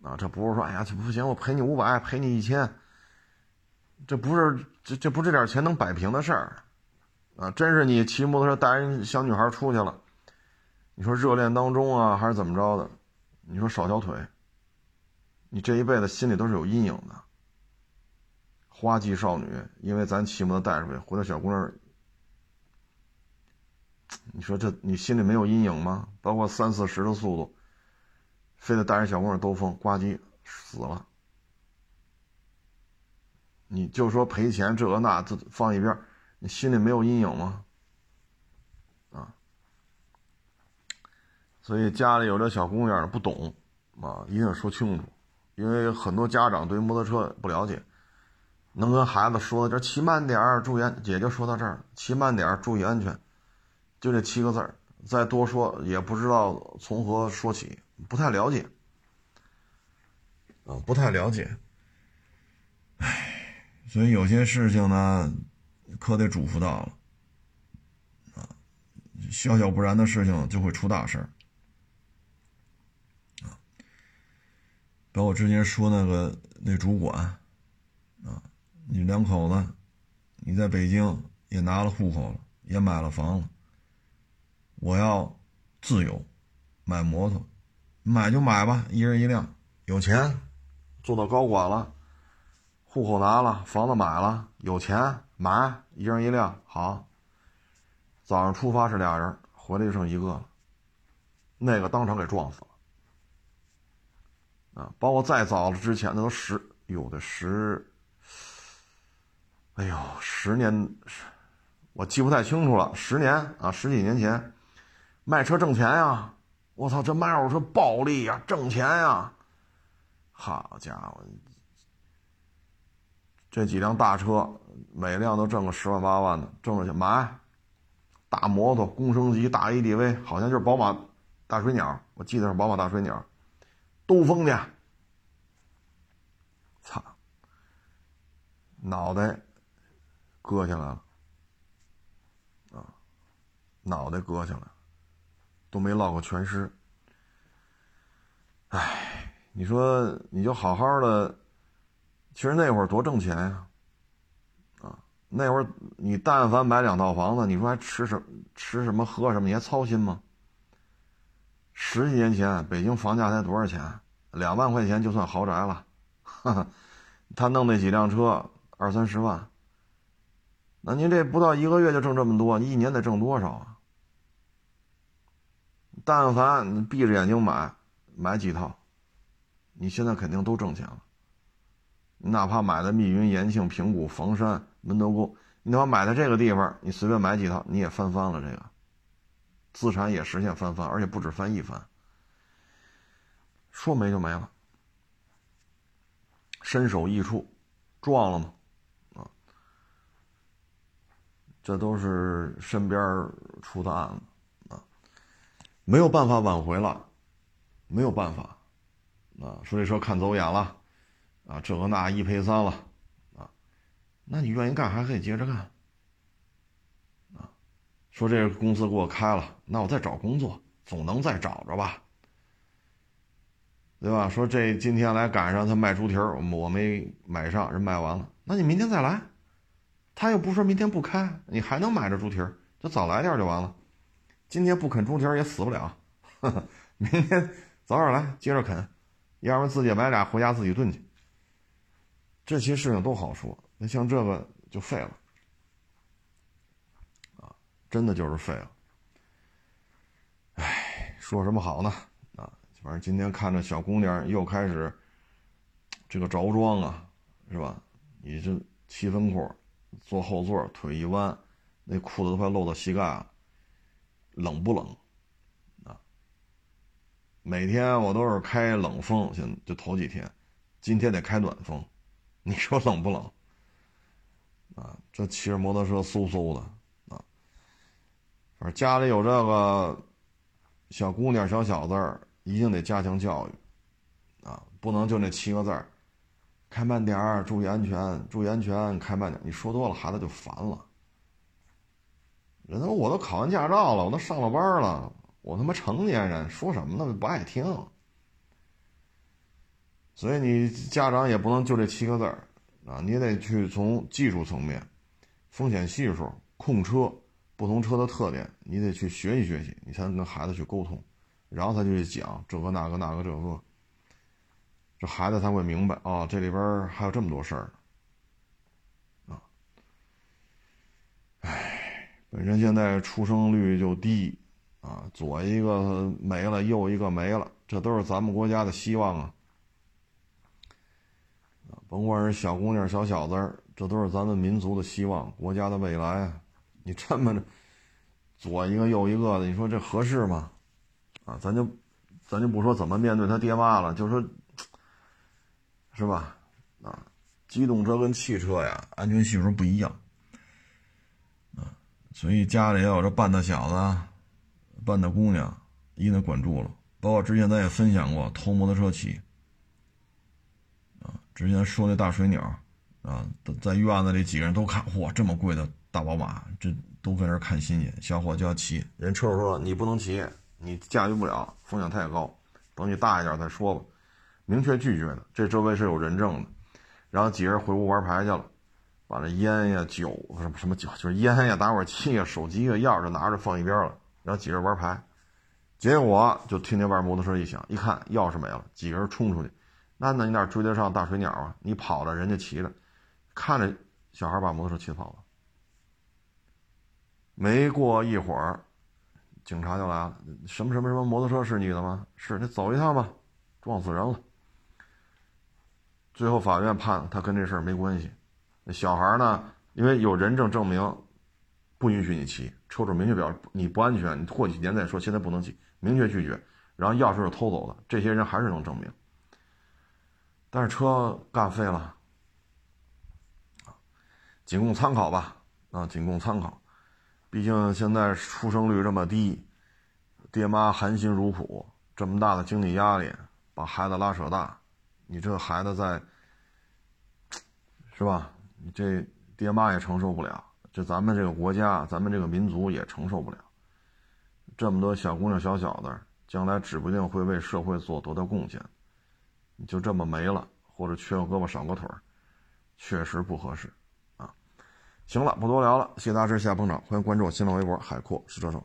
啊。这不是说哎呀这不行，我赔你五百，赔你一千，这不是这这不这点钱能摆平的事儿啊。真是你骑摩托车带人小女孩出去了，你说热恋当中啊还是怎么着的？你说少条腿，你这一辈子心里都是有阴影的。花季少女，因为咱骑摩托带出去，回到小姑娘，你说这你心里没有阴影吗？包括三四十的速度，非得带着小姑娘兜风，呱唧死了。你就说赔钱这个那，这放一边，你心里没有阴影吗？啊，所以家里有这小姑娘不懂啊，一定要说清楚，因为很多家长对摩托车不了解。能跟孩子说的就骑慢点儿，注意安。姐就说到这儿，骑慢点儿，注意安全，就这七个字儿。再多说也不知道从何说起，不太了解，啊，不太了解。唉，所以有些事情呢，可得嘱咐到了，啊，小小不然的事情就会出大事儿，啊，包括之前说那个那主管，你两口子，你在北京也拿了户口了，也买了房了。我要自由，买摩托，买就买吧，一人一辆。有钱，做到高管了，户口拿了，房子买了，有钱买，一人一辆。好，早上出发是俩人，回来就剩一个了，那个当场给撞死了。啊，包括再早了之前，那都十，有的十。哎呦，十年，我记不太清楚了。十年啊，十几年前，卖车挣钱呀！我操，这卖二手车暴利呀，挣钱呀！好家伙，这几辆大车，每辆都挣个十万八万的，挣着钱买。大摩托、工升级、大 ADV，好像就是宝马大水鸟，我记得是宝马大水鸟，兜风去。操，脑袋。割下来了，啊，脑袋割下来，都没落个全尸。哎，你说你就好好的，其实那会儿多挣钱呀，啊，那会儿你但凡买两套房子，你说还吃什吃什么喝什么，你还操心吗？十几年前北京房价才多少钱？两万块钱就算豪宅了，哈哈，他弄那几辆车二三十万。那您这不到一个月就挣这么多，你一年得挣多少啊？但凡你闭着眼睛买，买几套，你现在肯定都挣钱了。哪怕买的密云、延庆、平谷、房山、门头沟，你哪怕买在这个地方，你随便买几套，你也翻番了。这个资产也实现翻番，而且不止翻一番，说没就没了，身首异处，撞了吗？这都是身边出的案子啊，没有办法挽回了，没有办法啊！说这车看走眼了啊，这个那一赔三了啊，那你愿意干还可以接着干啊。说这个公司给我开了，那我再找工作，总能再找着吧，对吧？说这今天来赶上他卖猪蹄儿，我没买上，人卖完了，那你明天再来。他又不说明天不开，你还能买着猪蹄儿，就早来点就完了。今天不啃猪蹄儿也死不了，明天早点来接着啃，要不然自己买俩回家自己炖去。这些事情都好说，那像这个就废了，啊，真的就是废了。哎，说什么好呢？啊，反正今天看着小姑娘又开始这个着装啊，是吧？你这七分裤。坐后座，腿一弯，那裤子都快露到膝盖了，冷不冷？啊，每天我都是开冷风，现就头几天，今天得开暖风，你说冷不冷？啊，这骑着摩托车嗖嗖的啊，反正家里有这个小姑娘、小小子一定得加强教育啊，不能就那七个字儿。开慢点儿，注意安全，注意安全，开慢点。你说多了，孩子就烦了。人都我都考完驾照了，我都上了班了，我他妈成年人，说什么呢？不爱听。所以你家长也不能就这七个字儿啊，你得去从技术层面、风险系数、控车、不同车的特点，你得去学习学习，你才能跟孩子去沟通，然后他就去讲这个那个那个这个。这孩子才会明白啊，这里边还有这么多事儿啊！哎，本身现在出生率就低啊，左一个没了，右一个没了，这都是咱们国家的希望啊！甭管是小姑娘、小小子这都是咱们民族的希望，国家的未来啊！你这么着，左一个右一个的，你说这合适吗？啊，咱就咱就不说怎么面对他爹妈了，就说。是吧？啊，机动车跟汽车呀，安全系数不一样。啊，所以家里要有这半大小子、半大姑娘，一定得管住了。包括之前咱也分享过偷摩托车骑。啊，之前说那大水鸟，啊，在院子里几个人都看，嚯，这么贵的大宝马，这都跟这看新鲜。小伙就要骑，人车主说你不能骑，你驾驭不了，风险太高，等你大一点再说吧。明确拒绝的，这周围是有人证的。然后几人回屋玩牌去了，把这烟呀、酒什么什么酒，就是烟呀、打火机呀、手机呀、钥匙拿着放一边了。然后几人玩牌，结果就听见外摩托车一响，一看钥匙没了，几个人冲出去，那那你哪追得上大水鸟啊？你跑了，人家骑着，看着小孩把摩托车骑跑了。没过一会儿，警察就来了，什么什么什么摩托车是你的吗？是，你走一趟吧，撞死人了。最后法院判他跟这事儿没关系，小孩呢？因为有人证证明，不允许你骑，车主明确表示你不安全，你过几年再说，现在不能骑，明确拒绝。然后钥匙是偷走的，这些人还是能证明。但是车干废了，仅供参考吧，啊，仅供参考。毕竟现在出生率这么低，爹妈含辛茹苦，这么大的经济压力，把孩子拉扯大。你这孩子在，是吧？你这爹妈也承受不了，这咱们这个国家，咱们这个民族也承受不了。这么多小姑娘、小小子，将来指不定会为社会做多大贡献，你就这么没了，或者缺个胳膊少个腿儿，确实不合适啊。行了，不多聊了，谢谢大师，下捧场，欢迎关注我新浪微博海阔试车手。